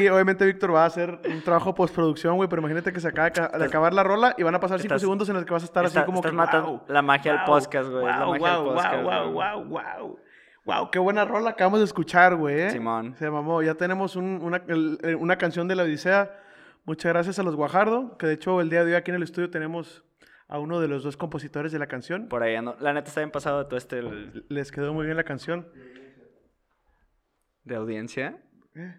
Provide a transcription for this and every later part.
Aquí, obviamente, Víctor va a hacer un trabajo postproducción, güey, pero imagínate que se acaba de ca- de acabar la rola y van a pasar cinco estás- segundos en los que vas a estar así como estás que, matando "Wow, la magia del wow, podcast, güey. la Wow, magia del wow, podcast, wow, wow, wow, wow. qué buena rola acabamos de escuchar, güey. ¿eh? Simón. Se mamó. Ya tenemos un- una, el- una canción de la Odisea. Muchas gracias a los Guajardo, que de hecho el día de hoy aquí en el estudio tenemos a uno de los dos compositores de la canción. Por ahí ando. La neta está bien pasado de todo este el- Les quedó muy bien la canción. de audiencia. Eh,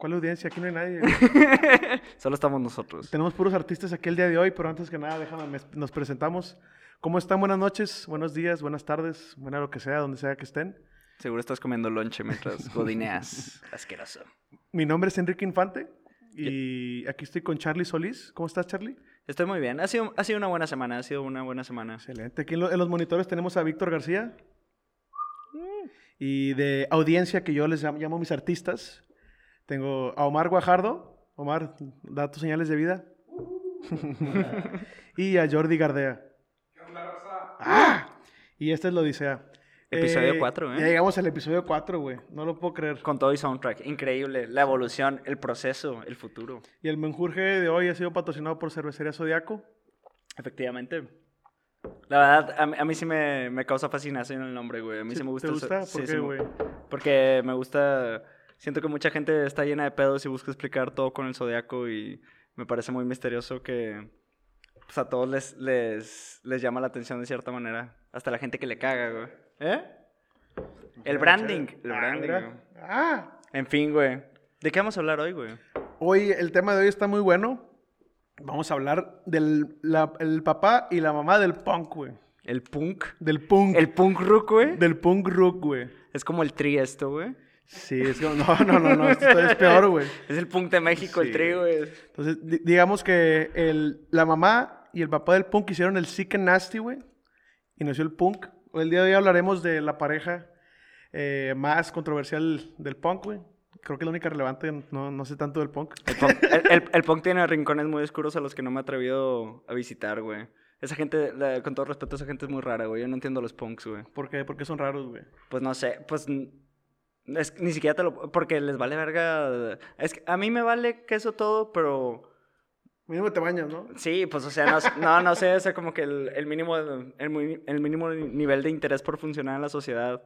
¿Cuál audiencia? Aquí no hay nadie. Solo estamos nosotros. Tenemos puros artistas aquí el día de hoy, pero antes que nada, déjame, me- nos presentamos. ¿Cómo están? Buenas noches, buenos días, buenas tardes, buena lo que sea, donde sea que estén. Seguro estás comiendo lonche mientras godineas. Asqueroso. Mi nombre es Enrique Infante y aquí estoy con Charlie Solís. ¿Cómo estás, Charlie? Estoy muy bien. Ha sido, ha sido una buena semana. Ha sido una buena semana. Excelente. Aquí en, lo- en los monitores tenemos a Víctor García. Y de audiencia, que yo les llamo, llamo mis artistas, tengo a Omar Guajardo. Omar, da tus señales de vida. y a Jordi Gardea. ¡Ah! Y esta es la Odisea. Episodio cuatro, ¿eh? Ya llegamos al episodio 4, güey. No lo puedo creer. Con todo y soundtrack. Increíble. La evolución, el proceso, el futuro. Y el menjurje de hoy ha sido patrocinado por Cervecería Zodiaco. Efectivamente. La verdad, a mí, a mí sí me, me causa fascinación el nombre, güey. A mí sí, ¿Sí- me gusta. ¿Te gusta? ¿Por sí qué, güey? Porque me gusta. Siento que mucha gente está llena de pedos y busca explicar todo con el zodiaco y me parece muy misterioso que pues, a todos les, les, les llama la atención de cierta manera. Hasta la gente que le caga, güey. ¿Eh? El branding. El Ah, branding, güey. Ah. En fin, güey. ¿De qué vamos a hablar hoy, güey? Hoy el tema de hoy está muy bueno. Vamos a hablar del la- el papá y la mamá del punk, güey. El punk. Del punk. El punk rock, güey. Del punk rock, güey. Es como el tri esto, güey. Sí, es como, no, no, no, no, esto es peor, güey. Es el punk de México, Sí. el tri, güey. Entonces, di- digamos que el, la mamá y el papá del punk hicieron el Sick and Nasty, güey. Y nació el punk. El día de hoy hablaremos de la pareja eh, más controversial del punk, güey. Creo que es la única relevante, no, no sé tanto del punk. El punk, el- el- el punk tiene rincones muy oscuros a los que no me he atrevido a visitar, güey. Esa gente, la- con todo respeto, esa gente es muy rara, güey. Yo no entiendo los punks, güey. ¿Por qué? Porque son raros, güey. Pues no sé, pues es, ni siquiera te lo... Porque les vale verga... Es que a mí me vale queso todo, pero... Mínimo te bañas, ¿no? Sí, pues o sea, no, no, no sé, o sea, como que el, el mínimo, el, el mínimo nivel de interés por funcionar en la sociedad.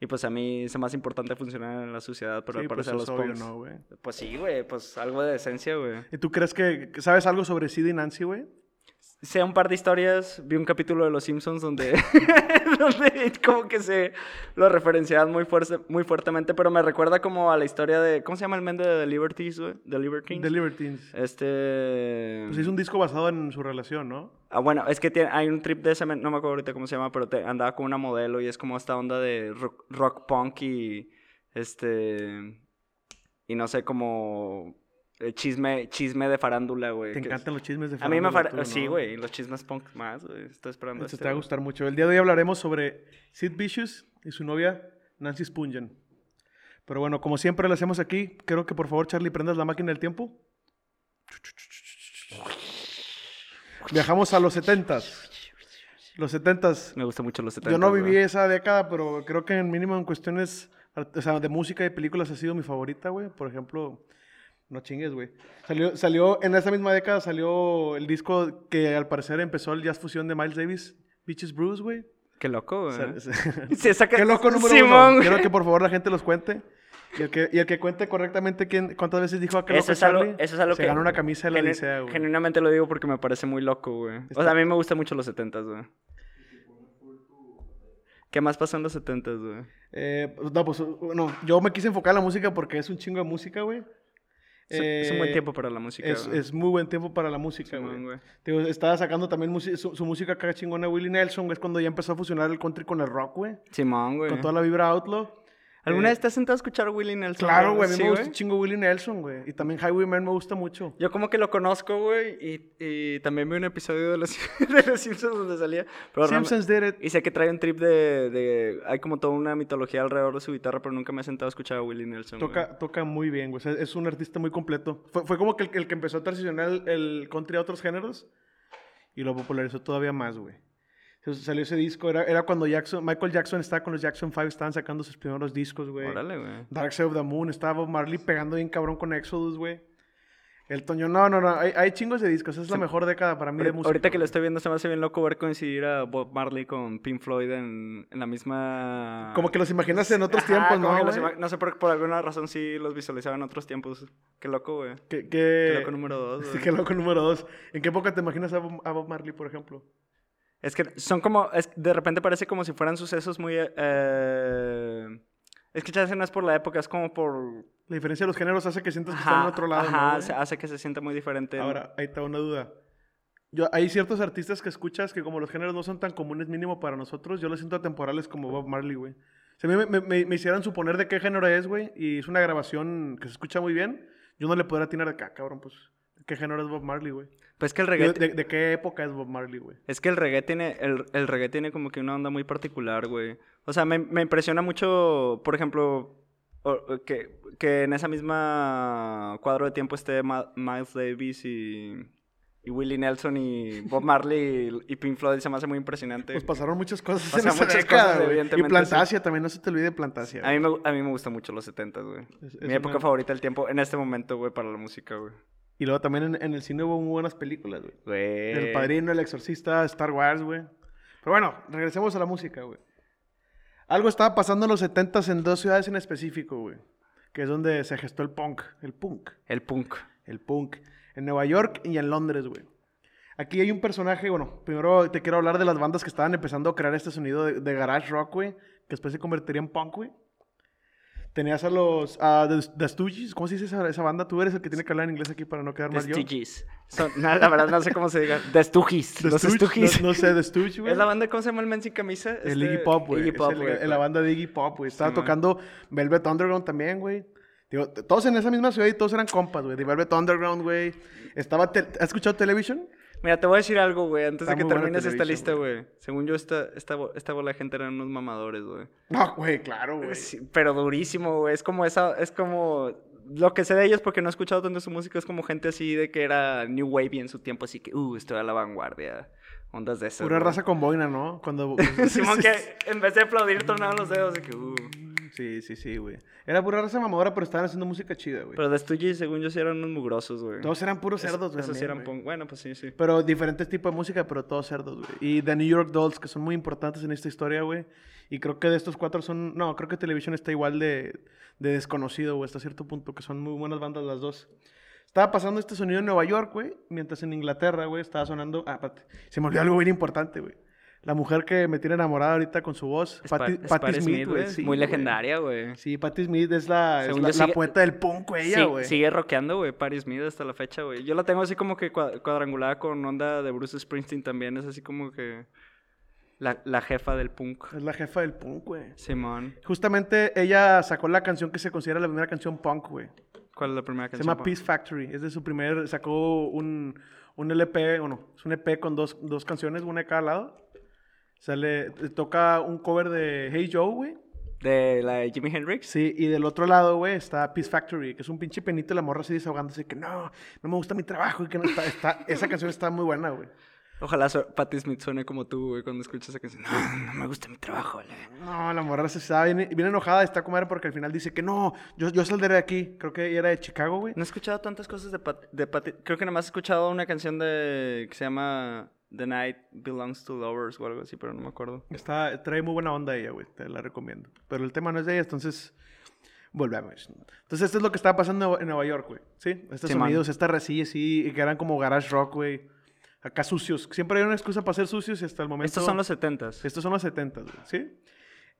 Y pues a mí es más importante funcionar en la sociedad, pero sí, al pues parecer es los obvio. ¿no, güey? Pues sí, güey, pues algo de decencia, güey. ¿Y tú crees que que sabes algo sobre Sid y Nancy, güey? Sé un par de historias, vi un capítulo de Los Simpsons donde, donde como que se lo referenciaban muy, fuerte, muy fuertemente, pero me recuerda como a la historia de, ¿cómo se llama el men de The Liberties, güey? The Libertines. The Libertines. Este... Pues hizo un disco basado en su relación, ¿no? Ah, bueno, es que tiene- hay un trip de ese, no me acuerdo ahorita cómo se llama, pero te- andaba con una modelo y es como esta onda de rock, rock punk y, este... Y no sé, como... eh, Chisme, chisme de farándula, güey. Te encantan los chismes de A mí me farándula, tú, Sí, ¿no? güey, los chismes punk más, güey. Estoy esperando Eso este, te va a gustar mucho. El día de hoy hablaremos sobre Sid Vicious y su novia Nancy Spungen. Pero bueno, como siempre lo hacemos aquí, creo que por favor, Charlie, prendas la máquina del tiempo. Viajamos a los 70s. Los 70s. Me gusta mucho los 70. Yo no viví esa década, pero creo que en mínimo en cuestiones o sea, de música y películas ha sido mi favorita, güey. Por ejemplo, no chingues, güey. Salió, salió, en esa misma década salió el disco que al parecer empezó el jazz fusión de Miles Davis, Beaches Bruce, güey. Qué loco, güey. Se saca... Qué loco número Simón, uno. Quiero que por favor la gente los cuente. Y el que, y el que cuente correctamente quién, cuántas veces dijo a qué Eso es algo, Charlie, eso es algo se que... gana una camisa de la Odisea, güey. Genuinamente lo digo porque me parece muy loco, güey. O sea, a mí me gustan mucho los 70, güey. ¿Qué más pasó en los 70, güey? Eh, no, pues, no, yo me quise enfocar en la música porque es un chingo de música, güey. Es, es un buen Eh, tiempo para la música, Es, es muy buen tiempo para la música, güey. güey. Te Digo, estaba sacando también su, su música acá chingona Willie Nelson, güey. Es cuando ya empezó a fusionar el country con el rock, güey. Simón, güey. Con toda la vibra outlaw. ¿Alguna Eh, vez te has sentado a escuchar a Willie Nelson? Claro, güey. A mí Sí, me gusta un chingo Willie Nelson, güey. Y también Highwayman me gusta mucho. Yo como que lo conozco, güey, y, y también vi un episodio de los, de los Simpsons donde salía. Pero Simpsons did it. Y sé que trae un trip de, de... Hay como toda una mitología alrededor de su guitarra, pero nunca me he sentado a escuchar a Willie Nelson. Toca, toca muy bien, güey. O sea, es un artista muy completo. Fue, fue como que el, el que empezó a transicionar el, el country a otros géneros y lo popularizó todavía más, güey. Salió ese disco, era, era cuando Jackson, Michael Jackson estaba con los Jackson 5, estaban sacando sus primeros discos, güey. Órale, güey. Dark Side of the Moon, estaba Bob Marley pegando bien cabrón con Exodus, güey. El Toño, no, no, no, hay, hay chingos de discos, es la mejor década para mí de música. Ahorita que lo estoy viendo se me hace bien loco ver coincidir a Bob Marley con Pink Floyd en, en la misma... Como que los imaginas en otros Ajá, tiempos, ¿no? los ima- no sé, por, por alguna razón sí los visualizaba en otros tiempos. Qué loco, güey. Qué que... loco número dos, Sí, güey. qué loco número dos. ¿En qué época te imaginas a Bob, a Bob Marley, por ejemplo? Es que son como... es- de repente parece como si fueran sucesos muy... eh, es que chance no es por la época, es como por... La diferencia de los géneros hace que sientas que están en otro lado, ¿no, ajá, se- hace que se sienta muy diferente. Ahora, ahí va una duda. Yo, hay ciertos artistas que escuchas que como los géneros no son tan comunes mínimo para nosotros, yo los siento atemporales como Bob Marley, güey. Si a mí me, me- me- me hicieran suponer de qué género es, güey, y es una grabación que se escucha muy bien, yo no le podría atinar de acá, cabrón, pues. ¿Qué género es Bob Marley, güey? Pues que el ¿De, reggae... de- de qué época es Bob Marley, güey? Es que el reggae tiene, el, el reggae tiene como que una onda muy particular, güey. O sea, me, me impresiona mucho, por ejemplo, que, que en esa misma cuadro de tiempo esté Ma- Miles Davis y, y Willie Nelson y Bob Marley y, y Pink Floyd. Se me hace muy impresionante. Pues pasaron muchas cosas en esa muchas década, cosas, güey. Y Plantasia, también no se te olvide Plantasia. a, mí me, a mí me gustan mucho los 70, güey. Mi época una- favorita del tiempo en este momento, güey, para la música, güey. Y luego también en, en el cine hubo muy buenas películas, güey. Güey. El Padrino, El Exorcista, Star Wars, güey. Pero bueno, regresemos a la música, güey. Algo estaba pasando en los 70s en dos ciudades en específico, güey. Que es donde se gestó el punk. El punk. El punk. El punk. En Nueva York y en Londres, güey. Aquí hay un personaje, bueno, primero te quiero hablar de las bandas que estaban empezando a crear este sonido de, de garage rock, güey. Que después se convertiría en punk, güey. Tenías a los... a The, The Stooges. ¿Cómo se dice esa, esa banda? Tú eres el que tiene que hablar en inglés aquí para no quedar The mal yo. Stooges. Son- no, la verdad no sé cómo se diga. The Stooges. The Los Stooges, Stooges. No, no sé, The Stooges, güey. ¿Es la banda, cómo se llama el men sin camisa? El Este, Iggy Pop, güey. Iggy Pop, güey. la banda de Iggy Pop, güey. Estaba Sí, man. tocando Velvet Underground también, güey. Digo, todos en esa misma ciudad y todos eran compas, güey. De Velvet Underground, güey. Estaba... ¿Has escuchado Television? Mira, te voy a decir algo, güey, antes Está de que termines esta lista, güey. Según yo, esta, esta, esta bola de gente eran unos mamadores, güey. No, güey, claro, güey. Sí, pero durísimo, güey. Es como esa, es como... Lo que sé de ellos, porque no he escuchado tanto su música, es como gente así de que era New Wave en su tiempo, así que, uh, estoy a la vanguardia. Ondas de esas. Pura güey. raza con boina, ¿no? Cuando... Simón que en vez de aplaudir tronaban los dedos, de que, uh. Sí, sí, sí, güey. Era pura raza mamadora, pero estaban haciendo música chida, güey. Pero de Stooges, según yo, sí eran unos mugrosos, güey. Todos eran puros cerdos, güey. Esos sí eran punk. Bueno, pues sí, sí. Pero diferentes tipos de música, pero todos cerdos, güey. Y The New York Dolls, que son muy importantes en esta historia, güey. Y creo que de estos cuatro son... No, creo que Television está igual de, de desconocido, güey, hasta cierto punto, que son muy buenas bandas las dos. Estaba pasando este sonido en Nueva York, güey, mientras en Inglaterra, güey, estaba sonando... Ah, espérate. Se me olvidó algo bien importante, güey. La mujer que me tiene enamorada ahorita con su voz, Spa- Patti, Patti Patti Smith, güey. sí, Muy legendaria, güey. Sí, Patti Smith es la, es la, yo la sigue- poeta del punk, güey, ella, Sí, güey. sigue rockeando, güey, Paris Smith hasta la fecha, güey. Yo la tengo así como que cua- cuadrangulada con onda de Bruce Springsteen también. Es así como que la, la jefa del punk. Es la jefa del punk, güey. Simón. Justamente ella sacó la canción que se considera la primera canción punk, güey. ¿Cuál es la primera Se canción? llama pa? Peace Factory. Es de su primer. Sacó un, un LP, bueno, es un EP con dos, dos canciones, una de cada lado. Sale, toca un cover de Hey Joe, güey. De la de Jimi Hendrix. Sí, y del otro lado, güey, está Peace Factory, que es un pinche penito de la morra así desahogándose, que no, no me gusta mi trabajo y que no está, está esa canción está muy buena, güey. Ojalá so- Patti Smith suene como tú, güey, cuando escuchas esa canción. No, no me gusta mi trabajo, güey. No, la morra se está bien, bien enojada, está como era porque al final dice que no, yo, yo saldré de aquí. Creo que era de Chicago, güey. No he escuchado tantas cosas de, Pat- de Patti. Creo que nada más he escuchado una canción de que se llama The Night Belongs to Lovers o algo así, pero no me acuerdo. Está, trae muy buena onda ella, güey. Te la recomiendo. Pero el tema no es de ella, entonces volvemos. Entonces, esto es lo que estaba pasando en Nueva York, güey. ¿Sí? Estos Sí, sonidos, estas resillas, sí, y que eran como garage rock, güey. Acá sucios. Siempre hay una excusa para ser sucios y hasta el momento. Estos son los setentas. Estos son los 70, güey. ¿Sí?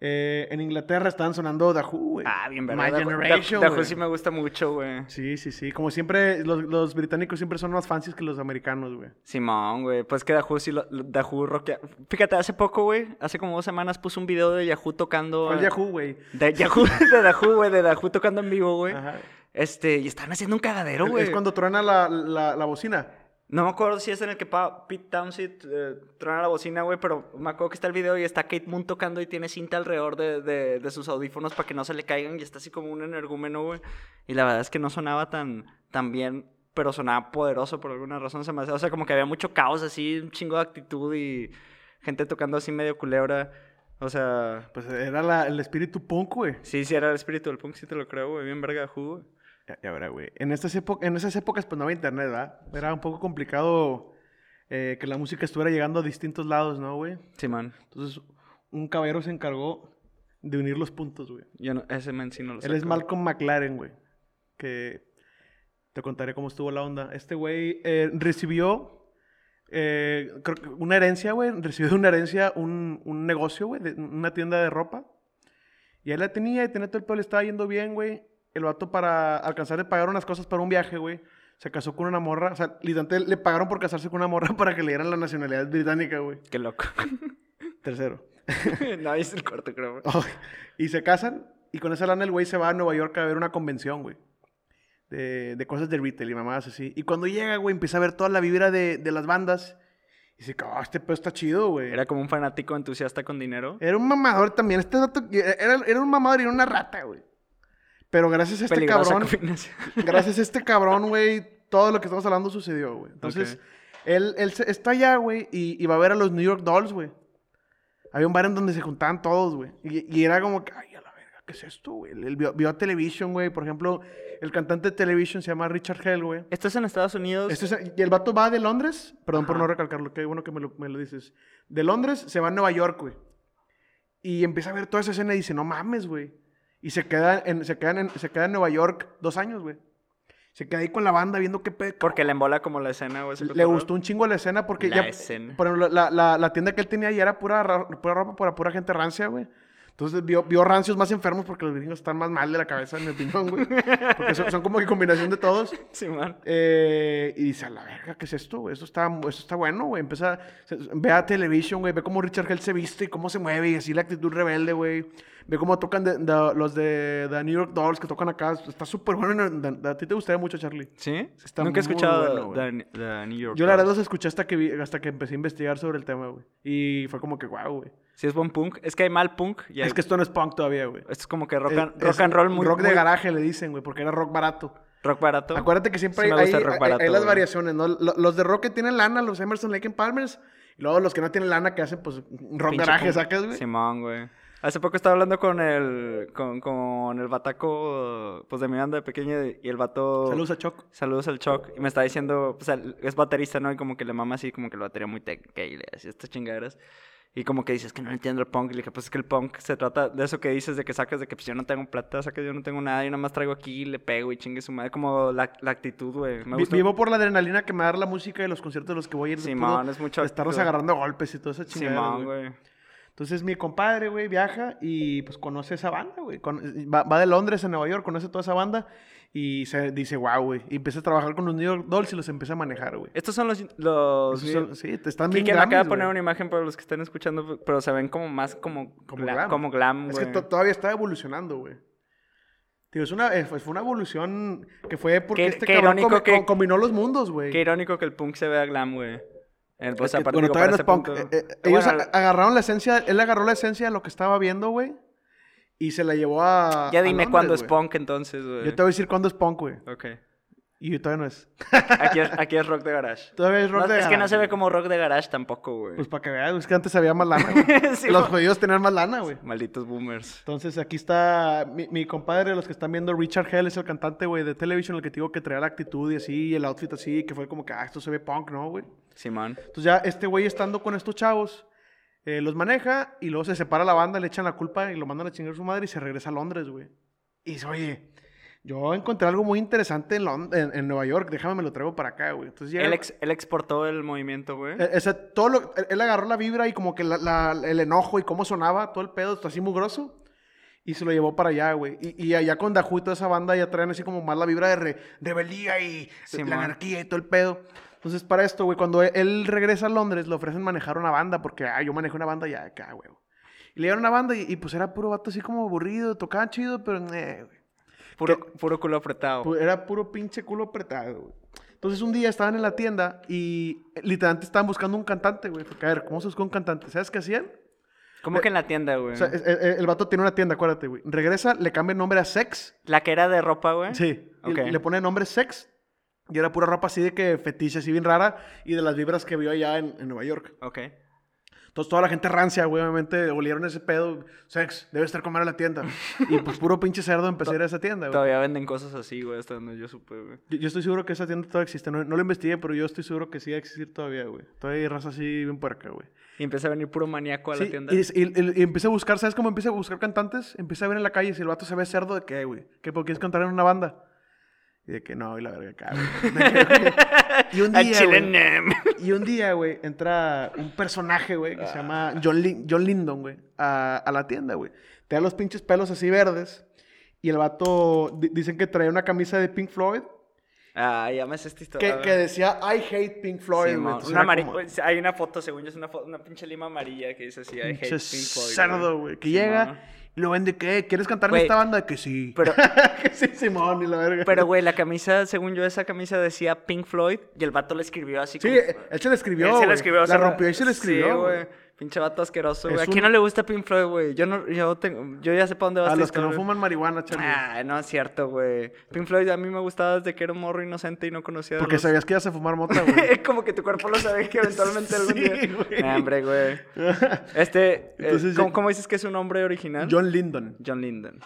Eh, en Inglaterra estaban sonando The Who, güey. Ah, bien My verdad. The Who- Generation, The Who güey. sí me gusta mucho, güey. Sí, sí, sí. Como siempre, los, los británicos siempre son más fancies que los americanos, güey. Simón, güey. Pues que The Who sí lo, The Who rockea. Fíjate, hace poco, güey, hace como dos semanas puse un video de Yahoo tocando. ¿Cuál Yahoo, güey? De Yahoo, de The Who, güey, de The Who tocando en vivo, güey. Ajá. Este, y están haciendo un cagadero, güey. Es cuando truena la, la, la bocina. No me acuerdo si es en el que Pete Townshend eh, truena la bocina, güey, pero me acuerdo que está el video y está Kate Moon tocando y tiene cinta alrededor de, de- de sus audífonos para que no se le caigan y está así como un energúmeno, güey. Y la verdad es que no sonaba tan, tan bien, pero sonaba poderoso por alguna razón. Se me hace, o sea, como que había mucho caos así, un chingo de actitud y gente tocando así medio culebra. O sea, Pues era la- el espíritu punk, güey. sí, sí era el espíritu del punk, sí te lo creo, güey. Bien verga de jugo. Ya, ya verá, güey. En, estas en esas épocas, pues no había internet, ¿verdad? Era un poco complicado eh, que la música estuviera llegando a distintos lados, ¿no, güey? Sí, man. Entonces, un caballero se encargó de unir los puntos, güey. Yo no, ese men sí no lo sé. Él es Malcolm McLaren, güey. Que te contaré cómo estuvo la onda. Este güey eh, recibió eh, creo que una herencia, güey. Recibió de una herencia un, un negocio, güey, una tienda de ropa. Y él la tenía y tenía todo el le estaba yendo bien, güey. El vato para alcanzar a pagar unas cosas para un viaje, güey. Se casó con una morra. O sea, literalmente le pagaron por casarse con una morra para que le dieran la nacionalidad británica, güey. Qué loco. Tercero. no, es el cuarto, creo. güey. Oh, y se casan y con esa lana el güey se va a Nueva York a ver una convención, güey. De, de cosas de retail y mamadas así. Y cuando llega, güey, empieza a ver toda la vibra de, de las bandas. Y dice, oh, este pedo está chido, güey. Era como un fanático entusiasta con dinero. Era un mamador también. Este dato, era, era un mamador y era una rata, güey. Pero gracias a este Peligrosa cabrón, gracias a este cabrón, güey, todo lo que estamos hablando sucedió, güey. Entonces, él, él está allá, güey, y, y va a ver a los New York Dolls, güey. Había un bar en donde se juntaban todos, güey. Y, y era como que, ay, a la verga, ¿qué es esto, güey? Él vio, vio a Television, güey. Por ejemplo, el cantante de Television se llama Richard Hell, güey. Esto es en Estados Unidos. Este es- y el vato va de Londres, perdón por no recalcarlo, qué bueno que me lo, me lo dices. De Londres se va a Nueva York, güey. Y empieza a ver toda esa escena y dice, no mames, güey. Y se queda en, se queda en, se queda en Nueva York dos años, güey. Se queda ahí con la banda viendo qué pedo. Porque le embola como la escena, güey. Le gustó un chingo la escena porque La ya... escena. Por ejemplo, la, la- la tienda que él tenía ya era pura, ra- pura ropa para pura gente rancia, güey. Entonces vio, vio rancios más enfermos porque los gringos están más mal de la cabeza, en mi opinión, güey. Porque son, son como que combinación de todos. Sí, man. Eh, y dice, a la verga, ¿qué es esto? güey? Esto está, esto está bueno, güey. Empieza, se- ve a televisión, güey. Ve cómo Richard Hell se viste y cómo se mueve y así la actitud rebelde, güey. Ve cómo tocan de- de- los de, de New York Dolls que tocan acá. Está súper bueno. A ti te gustaría mucho, Charlie. ¿Sí? Está Nunca he escuchado bueno, de, New York. Yo la verdad los escuché hasta que, vi- hasta que empecé a investigar sobre el tema, güey. Y fue como que, wow, güey. Si es buen punk. Es que hay mal punk. Y hay- Es que esto no es punk todavía, güey. Esto es como que rock Es- rock and roll muy... Rock de muy- garaje le dicen, güey, porque era rock barato. Rock barato. Acuérdate que siempre Sí hay, rock barato, las variaciones, ¿no? Lo- Los de rock que tienen lana, los Emerson, Lake and Palmers, y luego los que no tienen lana que hacen, pues, rock Pinche garaje, punk. ¿sacas, güey? Simón, güey. Hace poco estaba hablando con el... Con, con el bataco, pues, de mi banda de pequeño. Y el vato... Saludos a Choc. Saludos al Choc. Y me está diciendo, pues él es baterista, ¿no? Y como que le mama así, como que la batería muy técnica y le así estas chingaderas. Y como que dices que no entiendo el punk. Y le dije, pues es que el punk se trata de eso que dices, de que sacas de que pues yo no tengo plata, sacas yo no tengo nada, y nada más traigo aquí y le pego y chingue su madre. Como la, la actitud, güey. Me gusta. Vivo por la adrenalina que me da la música y los conciertos de los que voy a ir. Simón, es mucho estarnos agarrando golpes y toda esa chingada, Simón, güey. Entonces mi compadre, güey, viaja y pues conoce esa banda, güey. Va, va de Londres a Nueva York, conoce toda esa banda y se dice, wow, güey. Y empieza a trabajar con los New York Dolls y los empieza a manejar, güey. Estos son los... los son- Sí, te están Kike me acaba de poner una imagen para los que estén escuchando, pero se ven como más como, Como gla- glam. como glam, Es que to- todavía está evolucionando, güey. Tío, es una, eh, fue una evolución que fue porque Qué- este qué cabrón que- co- combinó los mundos, güey. Qué irónico que el punk se vea glam, güey. El- Pues, Es que, bueno, digo, todavía no es punk. punto- Eh, eh, ellos Bueno, agarraron la esencia, él agarró la esencia de lo que estaba viendo, güey. Y se la llevó a. Ya a dime Londres, cuándo es punk entonces, güey. Yo te voy a decir cuándo es punk, güey. Ok. Y todavía no es. Aquí es, aquí es rock de garage. Todavía es rock No, de es que no garage, se ve como rock de garage tampoco, güey. Pues para que veas, es que antes había más lana. Sí, Los judíos tenían más lana, güey. Malditos boomers. Entonces aquí está mi, mi compadre, los que están viendo, Richard Hell es el cantante, güey, de Television, el que te digo que traía la actitud y así, y el outfit así, que fue como que, ah, esto se ve punk, ¿no, güey? Simón. Entonces ya este güey estando con estos chavos, eh, los maneja y luego se separa la banda, le echan la culpa y lo mandan a chingar a su madre y se regresa a Londres, güey. Y dice, oye, yo encontré algo muy interesante en, Lond- en, en Nueva York, déjame me lo traigo para acá, güey. Entonces llega... Él, ex- él exportó el movimiento, güey. Eh, ese, todo lo- él- agarró la vibra y como que la- la- el enojo y cómo sonaba, todo el pedo, está así muy grosso. Y se lo llevó para allá, güey. Y, y allá con toda esa banda ya traen así como más la vibra de re- rebeldía y Simón. la anarquía y todo el pedo. Entonces, para esto, güey, cuando él, regresa a Londres, le ofrecen manejar una banda porque, ah, yo manejo una banda ya acá, güey. Y le dieron una banda y, y, pues era puro vato así como aburrido, tocaba chido, pero, eh, güey. Puro, puro culo apretado. Era puro pinche culo apretado, güey. Entonces un día estaban en la tienda y eh, literalmente estaban buscando un cantante, güey. Porque, A ver, ¿cómo se buscó un cantante? ¿Sabes qué hacían? ¿Cómo que en la tienda, güey? O sea, es- eh, el vato tiene una tienda, acuérdate, güey. Regresa, le cambia el nombre a Sex. La que era de ropa, güey. Sí. y Ok. le pone el nombre Sex. Y era pura ropa así de que fetiche, así bien rara. Y de las vibras que vio allá en, en Nueva York. Ok. Entonces toda la gente rancia, güey, obviamente, olieron ese pedo. Sex, debe estar comer a la tienda. y pues puro pinche cerdo empecé a ir a esa tienda, güey. Todavía venden cosas así, güey, hasta donde yo supe, güey. Yo, yo estoy seguro que esa tienda todavía existe. No, no lo investigué, pero yo estoy seguro que sí va a existir todavía, güey. Todavía hay raza así bien puerca, güey. Y empieza a venir puro maníaco a la tienda. y, y, y- y empieza a buscar, ¿sabes cómo empieza a buscar cantantes? Empieza a ver en la calle si el vato se ve cerdo de qué, güey. Que porque quieres cantar en una banda. Y de que no, y la verga acá, güey. Y un día, nem. y un día, güey, entra un personaje, güey, que se llama John, Lin- John Lindon, güey, a, a la tienda, güey. Te da los pinches pelos así verdes. Y el vato, di- dicen que traía una camisa de Pink Floyd. Ah, ya me esta historia. Que, que decía, I hate Pink Floyd, Sí, Entonces una como, Hay una foto, según yo, es una, una pinche lima amarilla que dice así, I hate pinche Pink Floyd. cerdo, güey. Que Sí, llega. Y lo vende, ¿qué? ¿Quieres cantar en esta banda? Que sí. Pero, que sí, Simón, y la verga. pero, güey, la camisa, según yo, esa camisa decía Pink Floyd y el vato le escribió así Sí, como... él se la escribió, Él se la escribió. La rompió y se la sí, escribió, güey. Pinche vato asqueroso, güey. Es ¿A quién un- no le gusta Pink Floyd, güey? Yo, no, yo, tengo, yo ya sé para dónde va A esta los que no fuman marihuana, Charlie. Ah, no es cierto, güey. Pink Floyd a mí me gustaba desde que era un morro inocente y no conocía Porque los- sabías que ibas a fumar mota, güey. Como que tu cuerpo lo sabe que eventualmente algún Sí, día... güey. Nah, hombre, güey. Este, eh, Entonces ¿cómo, dices que es su nombre original? John Lindon. John Linden.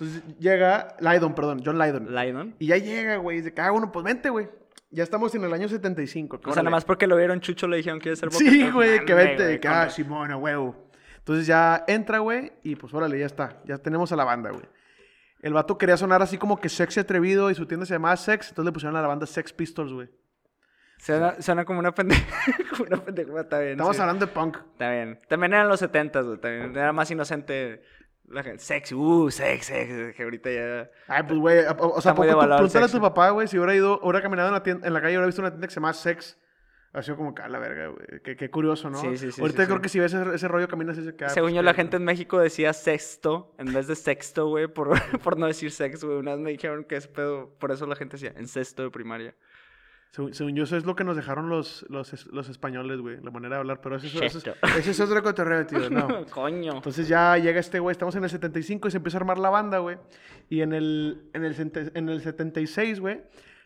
Entonces llega, Lydon, perdón, John Lydon. Lydon. Y ya llega, güey. y Dice, ah, bueno, pues vente, güey. Ya estamos en el año 75. O sea, nada más porque lo vieron Chucho le dijeron que ser Boca Sí, güey, que vente. güey, que, ah, Simón, a huevo. Entonces ya entra, güey, y pues órale, ya está. Ya tenemos a la banda, güey. El vato quería sonar así como que sexy atrevido y su tienda se llamaba Sex, entonces le pusieron a la banda Sex Pistols, güey. Suena, suena como una pendeja. como una pendeja, está bien. Estamos sí. hablando de punk. Está bien. También eran los 70 güey. También era más inocente. La gente. Sex, uh, sex, sex. Que ahorita ya. Ay, pues, güey, o, o sea, pregúntale a sexo. tu papá, güey, si hubiera ido, hubiera caminado en la, tienda- en la calle, hubiera visto una tienda que se llama Sex. Ha sido como que, la verga, güey. Qué, qué curioso, ¿no? Sí, sí, sí, Ahorita sí, creo sí. que si ves ese, ese rollo, caminas y se queda. Según pues, yo, la gente en México decía sexto en vez de sexto, güey, por, por no decir sex, güey. Una vez me dijeron que es pedo. Por eso la gente decía en sexto de primaria. Según, según yo, eso es lo que nos dejaron los, los, los españoles, güey, la manera de hablar. Pero eso, es- eso, es- Cheto. ese es otro cotorreo, tío, no. Coño. Entonces ya llega este güey, estamos en el 75 y se empieza a armar la banda, güey. Y en el, en el, en el 76, güey,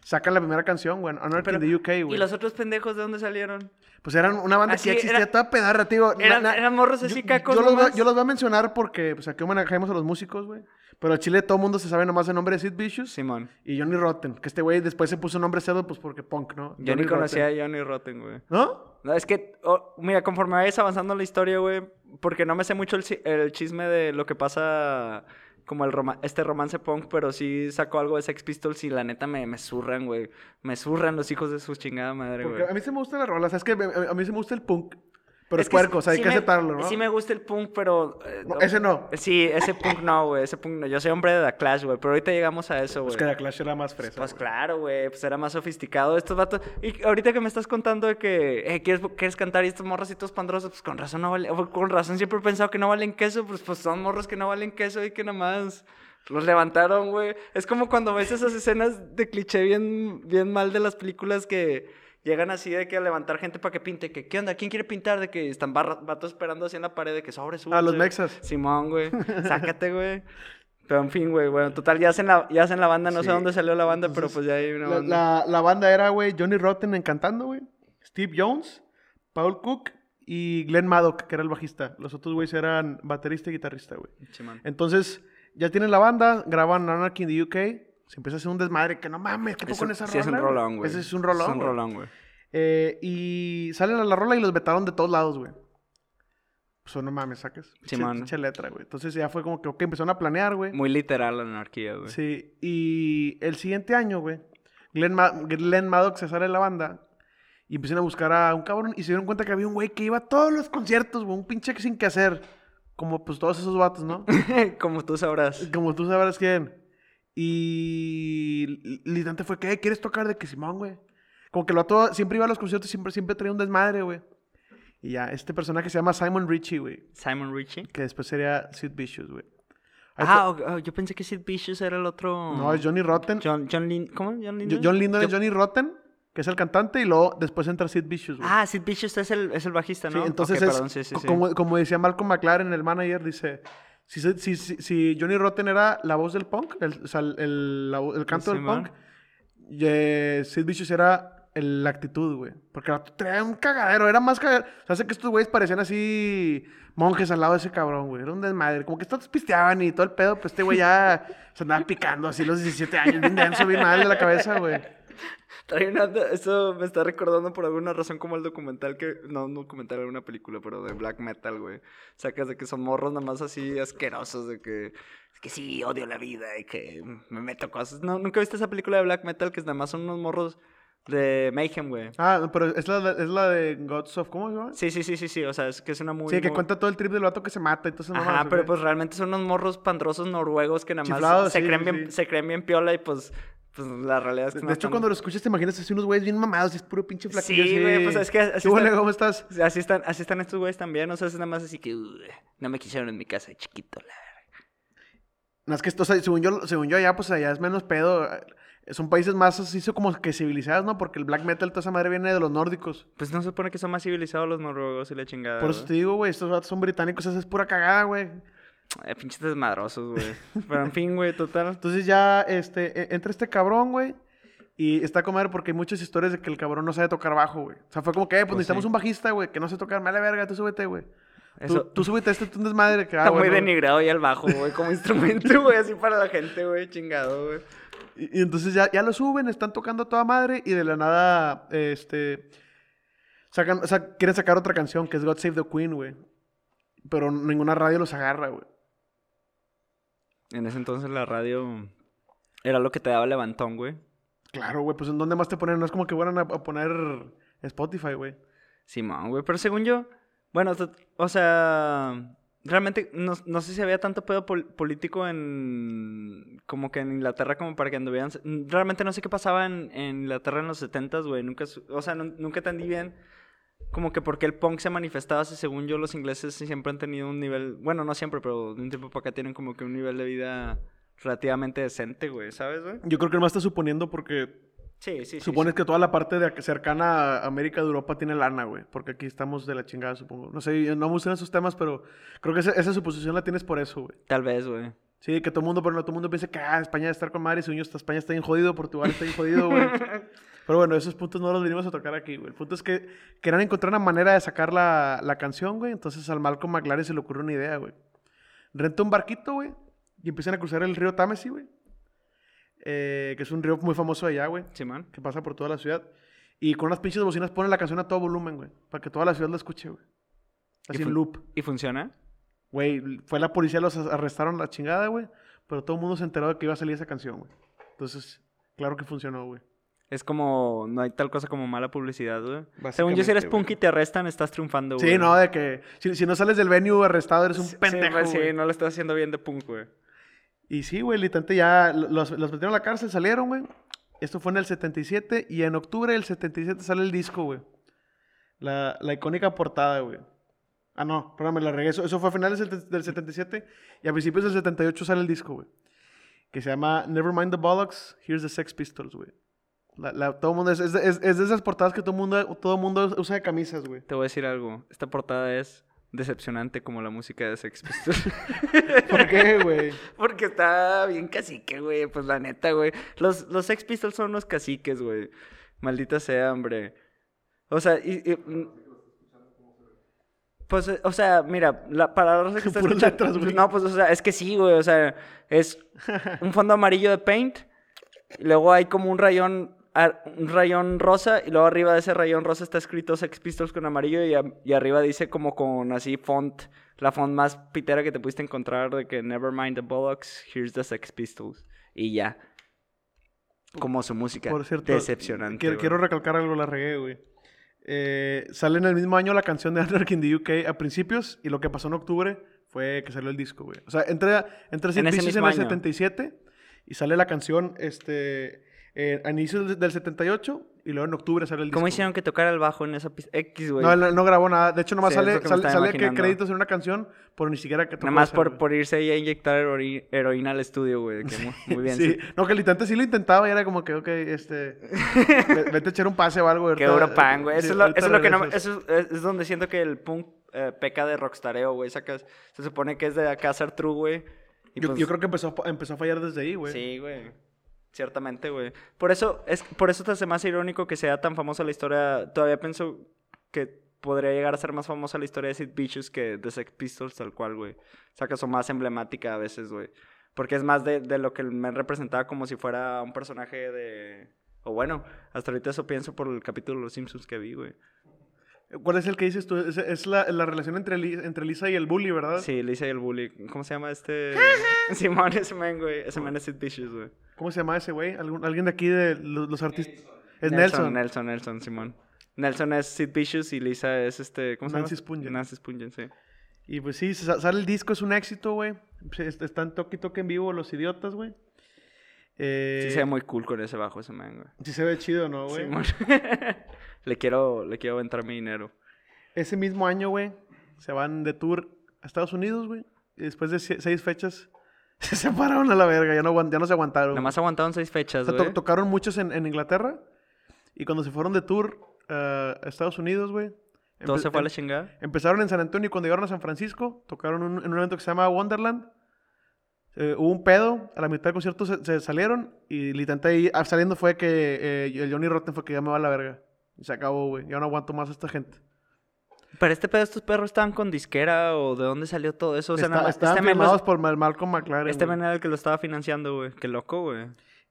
sacan la primera canción, güey, Anarchy Pero- in the UK, güey. ¿Y los otros pendejos de dónde salieron? Pues eran una banda Así que ya existía era- toda pedarra, tío. Na- Eran, na- eran morros así yo, cacos yo los, voy, nomás. yo los voy a mencionar porque, pues, aquí homenajemos a los músicos, güey. Pero a Chile todo el mundo se sabe nomás el nombre de Sid Vicious Simón. y Johnny Rotten. Que este güey después se puso nombre cerdo, pues, porque punk, ¿no? Yo Johnny ni conocía Rotten. a Johnny Rotten, güey. ¿No? No, es que, oh, mira, conforme vayas avanzando en la historia, güey, porque no me sé mucho el chisme de lo que pasa, como el roma- este romance punk, pero sí sacó algo de Sex Pistols y la neta me, me zurran, güey. Me zurran los hijos de su chingada madre, güey. a mí se me gusta la rola. O sea, es que a mí se me gusta el punk. Pero es, que puerco, o sea, hay sí que me- aceptarlo, ¿no? Sí me gusta el punk, pero... eh, No, ese no. Sí, ese punk no, güey, ese punk no. Yo soy hombre de The Clash, güey, pero ahorita llegamos a eso, güey. Pues que la Clash era más fresa. Pues claro, güey, pues era más sofisticado. Estos vatos. Y ahorita que me estás contando de que eh, ¿quieres, quieres cantar y estos morros y todos pandrosos, pues con razón no vale. o Con razón siempre he pensado que no valen queso, pues, pues son morros que no valen queso y que nada más los levantaron, güey. Es como cuando ves esas escenas de cliché bien, bien mal de las películas que llegan así de que a levantar gente para que pinte. Que, ¿Qué onda? ¿Quién quiere pintar? De que están vatos esperando así en la pared de que sobre Ah, los súbanse". mexas. Simón, güey. Sácate, güey. Pero en fin, güey. Bueno, total, ya hacen la, ya hacen la banda. No sé dónde salió la banda, pero pues ya hay una La, banda. la- la banda era, güey, Johnny Rotten en cantando, güey. Steve Jones, Paul Cook y Glenn Maddock, que era el bajista. Los otros güeyes eran baterista y guitarrista, güey. Entonces, ya tienen la banda, graban Anarchy in the UK. Se empieza a hacer un desmadre que no mames, ¿qué Eso- con esa sí, es un rola, rolón, güey. Ese es un rolón. Es un rolón, güey. Eh, y salen a la rola y los vetaron de todos lados, güey. Pues no mames, sacas. Sí, letra, güey. Entonces ya fue como que, empezaron a planear, güey. Muy literal la anarquía, güey. Sí, y el siguiente año, güey, Glenn, Ma- Glenn Maddox se sale de la banda y empiezan a buscar a un cabrón y se dieron cuenta que había un güey que iba a todos los conciertos, güey, un pinche que sin que hacer. Como pues todos esos vatos, ¿no? Como tú sabrás. Como tú sabrás quién. Y literalmente fue que, "Eh, ¿quieres tocar de que Simón, güey? Como que el vato siempre iba a los conciertos, siempre, siempre traía un desmadre, güey. Y ya, este personaje se llama Simon Ritchie, güey. Simon Ritchie. Que después sería Sid Vicious, güey. Ah, oh, oh, yo pensé que Sid Vicious era el otro. No, es Johnny Rotten. John, John Lin... ¿Cómo? John Yo- es Johnny Rotten, que es el cantante, y luego después entra Sid Vicious, güey. Ah, Sid Vicious es el, es el bajista, Sí, ¿no? entonces es, perdón, sí, co- sí. Como, como decía Malcolm McLaren, el manager, dice, si, si, si, si Johnny Rotten era la voz del punk, el, o sea, el, el- la vo- el canto del punk, y, eh, Sid Vicious era la actitud, güey. Porque traía un cagadero, era más cagadero. O sea, hace que estos güeyes parecían así monjes al lado de ese cabrón, güey. Era un desmadre. Como que estos pisteaban y todo el pedo, pues este güey ya se andaba picando así los 17 años, bien denso, bien mal de la cabeza, güey. Trae una- Eso me está recordando por alguna razón como el documental que... No, un documental, una película, pero de black metal, güey. Sacas de que son morros nada más así asquerosos, de que... Que sí, odio la vida y que me meto cosas. No, ¿Nunca viste esa película de black metal que nada más son unos morros de Mayhem, güey? Ah, pero es la, es la de Gods of... ¿Cómo se llama? Sí, sí, sí, sí, sí. O sea, es que es una muy... Sí, que muy- cuenta todo el trip del vato que se mata y todo eso. Ajá, pero pues realmente son unos morros pandrosos noruegos que nada más Chiflados, se, sí, creen sí, bien, se creen bien piola y pues, pues la realidad es que De, no de hecho, están- cuando lo escuchas te imaginas así unos güeyes bien mamados y es puro pinche flaquillo Sí, güey, pues es que así ¿Qué huele? está- ¿Cómo estás? Así están, así están estos güeyes también, o sea, es nada más así que "Uy, no me quisieron en mi casa de chiquito, la verga". No, es que esto, o sea, según yo, según yo allá, pues allá es menos pedo. eh, Son países más así como que civilizados, ¿no? Porque el black metal, toda esa madre viene de los nórdicos. Pues no se supone que son más civilizados los noruegos y la chingada. Por eso te digo, güey, estos vatos son británicos, esa es pura cagada, güey. Eh, pinches desmadrosos, güey. Pero en fin, güey, total. Entonces ya, este, e- entra este cabrón, güey. Y está con madre porque hay muchas historias de que el cabrón no sabe tocar bajo, güey. O sea, fue como que, eh, pues, Pues necesitamos sí. un bajista, güey, que no sé tocar. Mala verga, tú súbete, güey. Eso Tú, tú súbete a este tú un desmadre. Que, ah, está muy denigrado ya el bajo, güey, como instrumento, güey, así para la gente, güey, chingado, güey. Y, y entonces ya, ya lo suben, están tocando a toda madre y de la nada, este, sacan, o sea, quieren sacar otra canción que es God Save the Queen, güey. Pero ninguna radio los agarra, güey. En ese entonces la radio era lo que te daba levantón, güey. Claro, güey, pues ¿en dónde más te ponen? No es como que fueran a, a poner Spotify, güey. Simón, güey. Pero según yo, bueno, o sea, realmente no, no sé si había tanto pedo pol- político en. como que en Inglaterra como para que anduvieran. Realmente no sé qué pasaba en, en Inglaterra en los 70 güey. Nunca, o sea, nu- nunca entendí bien. Como que porque el punk se manifestaba, si según yo los ingleses siempre han tenido un nivel, bueno, no siempre, pero de un tiempo para acá tienen como que un nivel de vida relativamente decente, güey, ¿sabes, güey? Yo creo que más está suponiendo porque Sí, sí, sí. supones que toda la parte de cercana a América de Europa tiene lana, güey. Porque aquí estamos de la chingada, supongo. No sé, no me gustan esos temas, pero creo que esa, esa suposición la tienes por eso, güey. Tal vez, güey. Sí, que todo el mundo, pero no todo el mundo piensa que ah, España debe estar con madre, y España está bien jodido, Portugal está bien jodido, güey. Pero bueno, esos puntos no los venimos a tocar aquí, güey. El punto es que querían encontrar una manera de sacar la, la canción, güey. Entonces al Malcolm McLaren se le ocurrió una idea, güey. Renta un barquito, güey, y empiezan a cruzar el río Támesis, güey. Eh, que es un río muy famoso allá, güey, Simón. que pasa por toda la ciudad. Y con unas pinches bocinas ponen la canción a todo volumen, güey, para que toda la ciudad la escuche, güey. Así en loop. ¿Y funciona? Güey, fue la policía, los arrestaron la chingada, güey. Pero todo el mundo se enteró de que iba a salir esa canción, güey. Entonces, claro que funcionó, güey. Es como, no hay tal cosa como mala publicidad, güey. Según yo, si eres punk y te arrestan, estás triunfando, güey. Sí, no, de que si, si no sales del venue arrestado eres un Sí, pendejo, sí, güey. no lo estás haciendo bien de punk, güey. Y sí, güey, literalmente ya los, los metieron a la cárcel, salieron, güey. Esto fue en el 77 y en octubre del 77 sale el disco, güey. La, la icónica portada, güey. Ah, no, perdón, me la regué. Eso, eso fue a finales del, del 77 y a principios del 78 sale el disco, güey. Que se llama Nevermind the Bollocks, Here's the Sex Pistols, güey. La, la- todo mundo es, es, es- es de esas portadas que todo mundo, todo mundo usa de camisas, güey. Te voy a decir algo. Esta portada es decepcionante como la música de Sex Pistols. ¿Por qué, güey? Porque está bien cacique, güey. Pues la neta, güey. Los, los Sex Pistols son unos caciques, güey. Maldita sea, hombre. O sea, y... y, mm, pues, eh, o sea, mira, la, para raza que está Puras escuchando... letras, güey. no, pues, o sea, es que sí, güey. O sea, es un fondo amarillo de paint. Y luego hay como un rayón, un rayón rosa. Y luego arriba de ese rayón rosa está escrito Sex Pistols con amarillo. Y, a- y arriba dice como con así font, la font más pitera que te pudiste encontrar de que Never mind the Bollocks, here's the Sex Pistols. Y ya. Como su música. Por cierto, Decepcionante. Quiero, quiero recalcar algo, la regué, güey. Eh, sale en el mismo año la canción de Anarchy in the UK a principios y lo que pasó en octubre fue que salió el disco, güey. O sea, entra Sid En ese el año. 77 y sale la canción este, eh, a inicios del- del 78 y luego en octubre sale el disco. ¿Cómo güey. hicieron que tocara el bajo en esa pista? X, güey. No, no, no grabó nada. De hecho, nomás Sí, sale, que sale, que créditos en una canción, pero ni siquiera que tocó Nada más por, güey. por irse ahí a inyectar heroína al estudio, güey. Muy, bien. Sí, sí. no, que el intente sí lo intentaba y era como que, ok, este. ve- vete a echar un pase o algo. Qué ahorita- duro pan, güey. Eso, sí, es lo, eso es lo que no. Eso es, es donde siento que el punk eh, peca de rockstareo, güey. Se supone que es de acá ser true, güey. Yo, pues- yo creo que empezó, empezó a fallar desde ahí, güey. Sí, güey. Ciertamente, güey. Por eso, es, por eso te hace más irónico que sea tan famosa la historia. Todavía pienso que podría llegar a ser más famosa la historia de Sid Vicious que de Sex Pistols, tal cual, güey. O sea, que son más emblemática a veces, güey. Porque es más de, de lo que me representaba como si fuera un personaje de... O bueno, hasta ahorita eso pienso por el capítulo de Los Simpsons que vi, güey. ¿Cuál es el que dices tú? Es, es la, la relación entre, Li- entre Lisa y el bully, ¿verdad? Sí, Lisa y el bully. ¿Cómo se llama este? Simón, ese man, güey. Ese man es Sid Vicious, güey. ¿Cómo se llama ese güey? ¿Algún- ¿Alguien de aquí de los, los artistas? Es Nelson. Nelson, Nelson, Simón. Nelson es Sid Vicious y Lisa es este... ¿Cómo se Nancy llama? Spungen. Nancy Spungen, sí. Y pues sí, sa- sale el disco, es un éxito, güey. Est- Están toque y toque en vivo los idiotas, güey. Eh, Sí se ve muy cool con ese bajo ese man, güey. sí se ve chido, ¿no, güey? Simón. le quiero, le quiero aventar mi dinero. Ese mismo año, güey, se van de tour a Estados Unidos, güey. Después de seis fechas, se separaron a la verga. Ya no, aguant- ya no se aguantaron. Nada más aguantaron seis O fechas, to- tocaron muchos en, en Inglaterra. Y cuando se fueron de tour eh, a Estados Unidos, güey. Todo empe- se fue a la em- chingada. Empezaron en San Antonio y cuando llegaron a San Francisco, tocaron un- en un evento que se llama Wonderland. Eh, hubo un pedo, a la mitad del concierto se, se salieron y literalmente ahí ah, saliendo fue que eh, el Johnny Rotten fue que ya me va a la verga. Y se acabó, güey. Ya no aguanto más a esta gente. Pero este pedo, estos perros estaban con disquera o de dónde salió todo eso. O sea, Está- nada estaban este firmados los- por Mal- Malcolm McLaren. Este man era el que lo estaba financiando, güey. Qué loco, güey.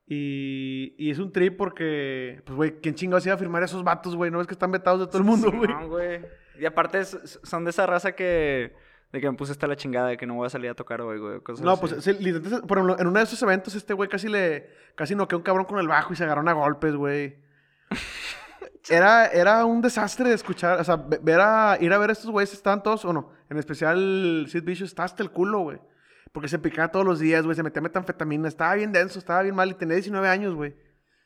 y, y es un trip porque, pues, güey, ¿quién chingados iba a firmar a esos vatos, güey? No ves que están vetados de todo el mundo, güey. Simón, güey. Y aparte es- son de esa raza que... De que me puse hasta la chingada de que no voy a salir a tocar hoy, güey. cosas No, así. pues, sí, literalmente, por ejemplo, en uno de esos eventos, este güey casi le. Casi noqueó un cabrón con el bajo y se agarraron a golpes, güey. Era, era un desastre de escuchar. O sea, ve- ver a, ir a ver a estos güeyes, estaban todos, o no. En especial, Sid Vicious está hasta el culo, güey. Porque se picaba todos los días, güey. Se metía metanfetamina. Estaba bien denso, estaba bien mal. Y tenía 19 años, güey.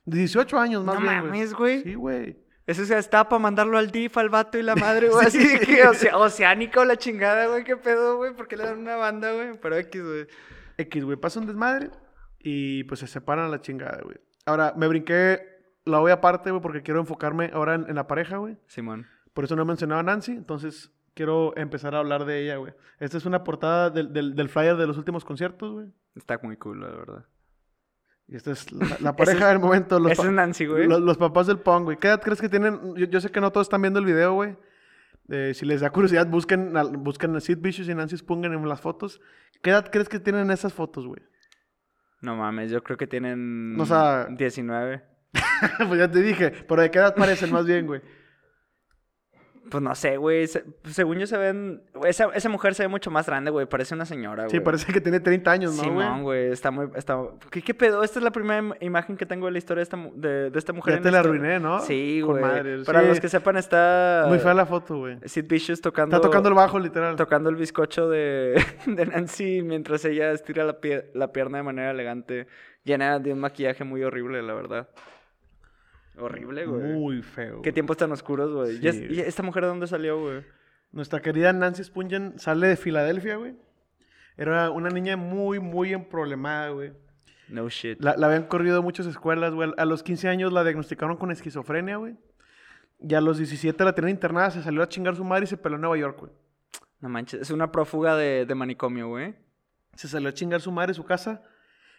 18 años más No bien, mames, güey. Sí, güey. Eso se estaba para mandarlo al DIF, al vato y la madre, güey. Así de que oceánica o la chingada, güey. ¿Qué pedo, güey? ¿Por qué le dan una banda, güey? Pero X, güey. X, güey, pasa un desmadre y pues se separan a la chingada, güey. Ahora, me brinqué la obvia parte, güey, porque quiero enfocarme ahora en, en la pareja, güey. Simón. Por eso no he mencionado a Nancy, entonces quiero empezar a hablar de ella, güey. Esta es una portada del, del, del flyer de los últimos conciertos, güey. Está muy cool, la verdad. Y esta es la, la pareja del momento. Los, es Nancy, güey. los, los papás del punk, güey. ¿Qué edad crees que tienen? Yo, yo sé que no todos están viendo el video, güey. Eh, si les da curiosidad, busquen, al- busquen a Sid Vicious y Nancy Spungen en las fotos. ¿Qué edad crees que tienen esas fotos, güey? No mames, yo creo que tienen O sea- 19. pues ya te dije, pero ¿de qué edad parecen más bien, güey? Pues no sé, güey. se- según yo se ven... Esa, esa mujer se ve mucho más grande, güey. Parece una señora, güey. Sí, parece que tiene 30 años, ¿no, güey? Simón, güey. Está muy... Está... ¿Qué, ¿Qué pedo? Esta es la primera im- imagen que tengo de la historia de esta, de, de esta mujer. Ya en te la esta- arruiné, ¿no? Sí, Con güey. madre, Para sí. los que sepan, está... Muy fea la foto, güey. Sid Vicious tocando... Está tocando el bajo, literal. Tocando el bizcocho de, de Nancy mientras ella estira la, pie- la pierna de manera elegante, llena de un maquillaje muy horrible, la verdad. Horrible, güey. Muy feo. Qué tiempos tan oscuros, güey. ¿Y, es- Sí. y esta mujer de dónde salió, güey? Nuestra querida Nancy Spungen sale de Filadelfia, güey. Era una niña muy, muy emproblemada, güey. No shit. La, la habían corrido de muchas escuelas, güey. A los 15 años la diagnosticaron con esquizofrenia, güey. Y a los 17 la tenían internada, se salió a chingar su madre y se peló en Nueva York, güey. No manches, es una prófuga de, de manicomio, güey. Se salió a chingar su madre su casa.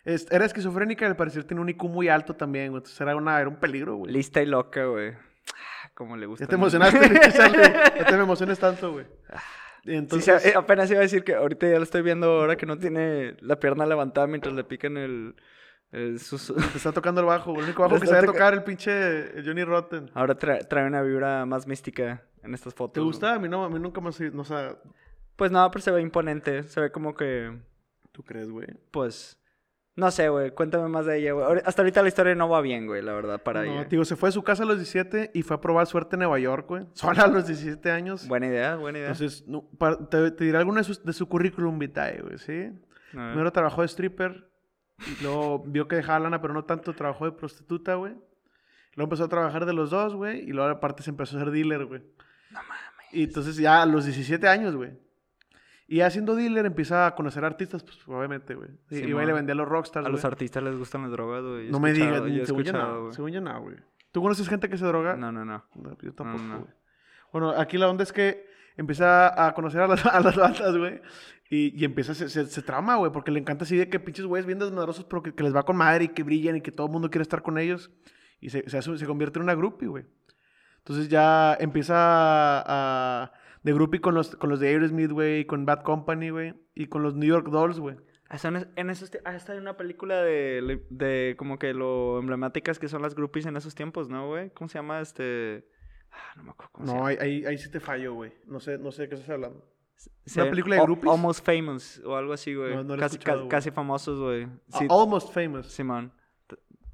Era esquizofrénica y al parecer tenía un IQ muy alto también, güey. Entonces era, una, era un peligro, güey. Lista y loca, güey. Ah, Como le gusta. Ya te emocionaste. Ya te me emociones tanto, güey. Sí, entonces, apenas iba a decir que ahorita ya lo estoy viendo ahora que no tiene la pierna levantada mientras le pican el... el sus- te está tocando el bajo. güey. El único bajo que sabe toca- tocar el pinche el Johnny Rotten. Ahora trae, trae una vibra más mística en estas fotos. ¿Te gusta? A mí no, a mí nunca me... No, o sea, Pues no, pero se ve imponente. Se ve como que, ¿tú crees, güey? pues... No sé, güey. Cuéntame más de ella, güey. Hasta ahorita la historia no va bien, güey, la verdad, para No, ella. digo, se fue de su casa a los 17 y fue a probar suerte en Nueva York, güey. Sola a los 17 años. Buena idea, buena idea. Entonces, no, para- te, te diré alguno de, sus- de su currículum vitae, güey, ¿sí? Primero trabajó de stripper, luego vio que dejaba lana, pero no tanto, trabajó de prostituta, güey. Luego empezó a trabajar de los dos, güey, y luego aparte se empezó a ser dealer, güey. No mames. Y entonces ya a los 17 años, güey. Y ya siendo dealer empieza a conocer artistas, pues obviamente, güey. Y Sí, iba y le vendía a los rockstars, A los güey. artistas les gustan las drogas, güey. No me digas, yo según yo no, güey. según yo no, güey. ¿Tú conoces gente que se droga? No, no, no. No, yo tampoco, no. güey. Bueno, aquí la onda es que empieza a conocer a las, a las bandas, güey. Y, y empieza, se, se, se trama, güey, porque le encanta así de que pinches güeyes bien desmadrosos, pero que, que les va con madre y que brillan y que todo el mundo quiere estar con ellos. Y se, se, hace- se convierte en una groupie, güey. Entonces ya empieza a, de groupie con los, con los de Aerosmith, güey, y con Bad Company, güey, y con los New York Dolls, güey. Hasta en, es- en esos hasta hay una película de, de como que lo emblemáticas que son las groupies en esos tiempos, ¿no, güey? ¿Cómo se llama este? Ah, no me acuerdo cómo se No, llama. ahí, ahí, ahí sí te fallo, güey. No sé, no sé de qué estás hablando. Se- ¿una película de groupies? Almost Famous o algo así, güey. No, no casi, ca- famosos, güey. Sí, A- Almost Famous. Simón.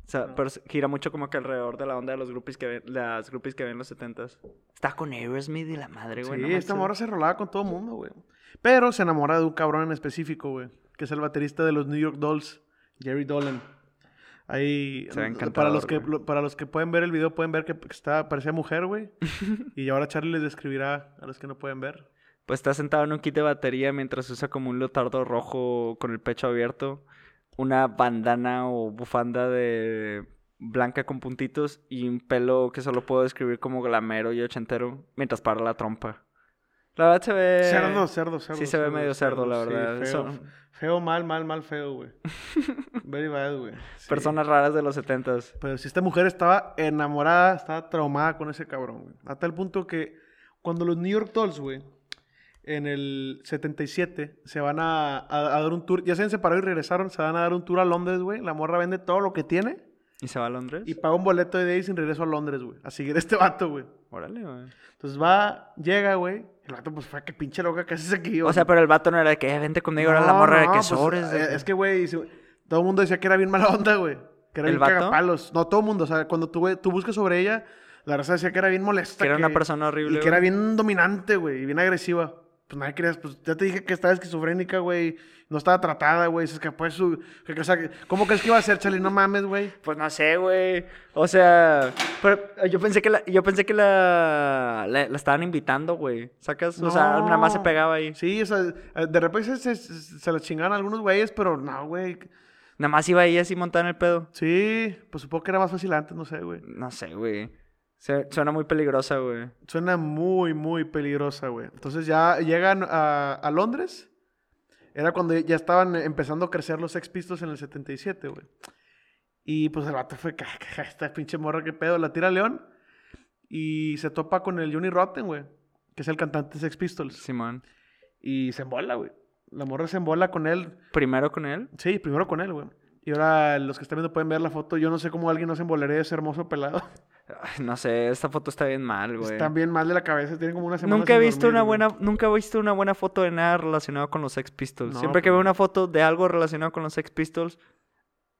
O sea, No. pero se- gira mucho como que alrededor de la onda de los groupies que ven, las groupies que ven en los 70s. Está con Aerosmith y la madre, güey. Sí, no esta morra se rolaba con todo el mundo, güey. Pero se enamora de un cabrón en específico, güey. Que es el baterista de los New York Dolls, Jerry Dolan. Ahí, Se ve para los, que, lo- para los que pueden ver el video, pueden ver que está, parecía mujer, güey. y ahora Charlie les describirá a los que no pueden ver. Pues está sentado en un kit de batería mientras usa como un leotardo rojo con el pecho abierto, una bandana o bufanda de blanca con puntitos y un pelo que solo puedo describir como glamero y ochentero mientras para la trompa. La verdad se ve... cerdo, cerdo, cerdo. Sí se ve medio cerdo, la sí, verdad. feo, mal, mal, mal, feo, güey. Very bad, güey. Sí. personas raras de los setentas. Pero si esta mujer estaba enamorada, estaba traumada con ese cabrón, güey. A tal punto que cuando los New York Dolls, güey, en el 77, se van a, a- a dar un tour, ya se han separado y regresaron, se van a dar un tour a Londres, güey. La morra vende todo lo que tiene ¿Y se va a Londres? y paga un boleto de Days sin regreso a Londres, güey. A seguir a este vato, güey. Órale, güey. Entonces va, llega, güey. El vato, pues fue que pinche loca, que haces aquí, O sea, pero el vato no era de que, "Eh, vente conmigo, era la No, morra de que pues, sobres. eh, Es que, güey, todo el mundo decía que era bien mala onda, güey. Que era ¿El bien vato? cagapalos. No, todo el mundo. O sea, cuando tú, güey, tú buscas sobre ella, la raza decía que era bien molesta. Que era una persona horrible, Y que era güey. bien dominante, güey. Y bien agresiva. Pues nadie querías. Pues ya te dije que estaba esquizofrénica, güey. No estaba tratada, güey. Se escapó de su. que- que- o sea, que- ¿Cómo crees que iba a ser, Charlie? No mames, güey. Pues no sé, güey. O sea, pero eh, yo pensé que la, yo pensé que la, la, la estaban invitando, güey. ¿Sacas? O sea, nada más se No. pegaba ahí. Sí, o sea, eh, de repente se, se, se la chingaban algunos güeyes, pero no, güey. Nada más iba ahí así montada en el pedo. Sí, pues supongo que era más fácil antes, no sé, güey. No sé, güey. Suena muy peligrosa, güey. Suena muy, muy peligrosa, güey. Entonces ya llegan a, a Londres. Era cuando ya estaban empezando a crecer los Sex Pistols en el 77, güey. Y pues el vato fue, "Ca- ca- esta pinche morra, qué pedo, la tira a León. Y se topa con el Johnny Rotten, güey. Que es el cantante de Sex Pistols. Simón. Y se embola, güey. La morra se embola con él. ¿Primero con él? Sí, primero con él, güey. Y ahora los que están viendo pueden ver la foto. Yo no sé cómo alguien no se embolaría de ese hermoso pelado. Ay, no sé, esta foto está bien mal, güey. Están bien mal de la cabeza. Tienen como una semana Nunca he visto dormir, una güey. buena, nunca he visto una buena foto de nada relacionado con los Sex Pistols. No, Siempre que pues veo una foto de algo relacionado con los Sex Pistols,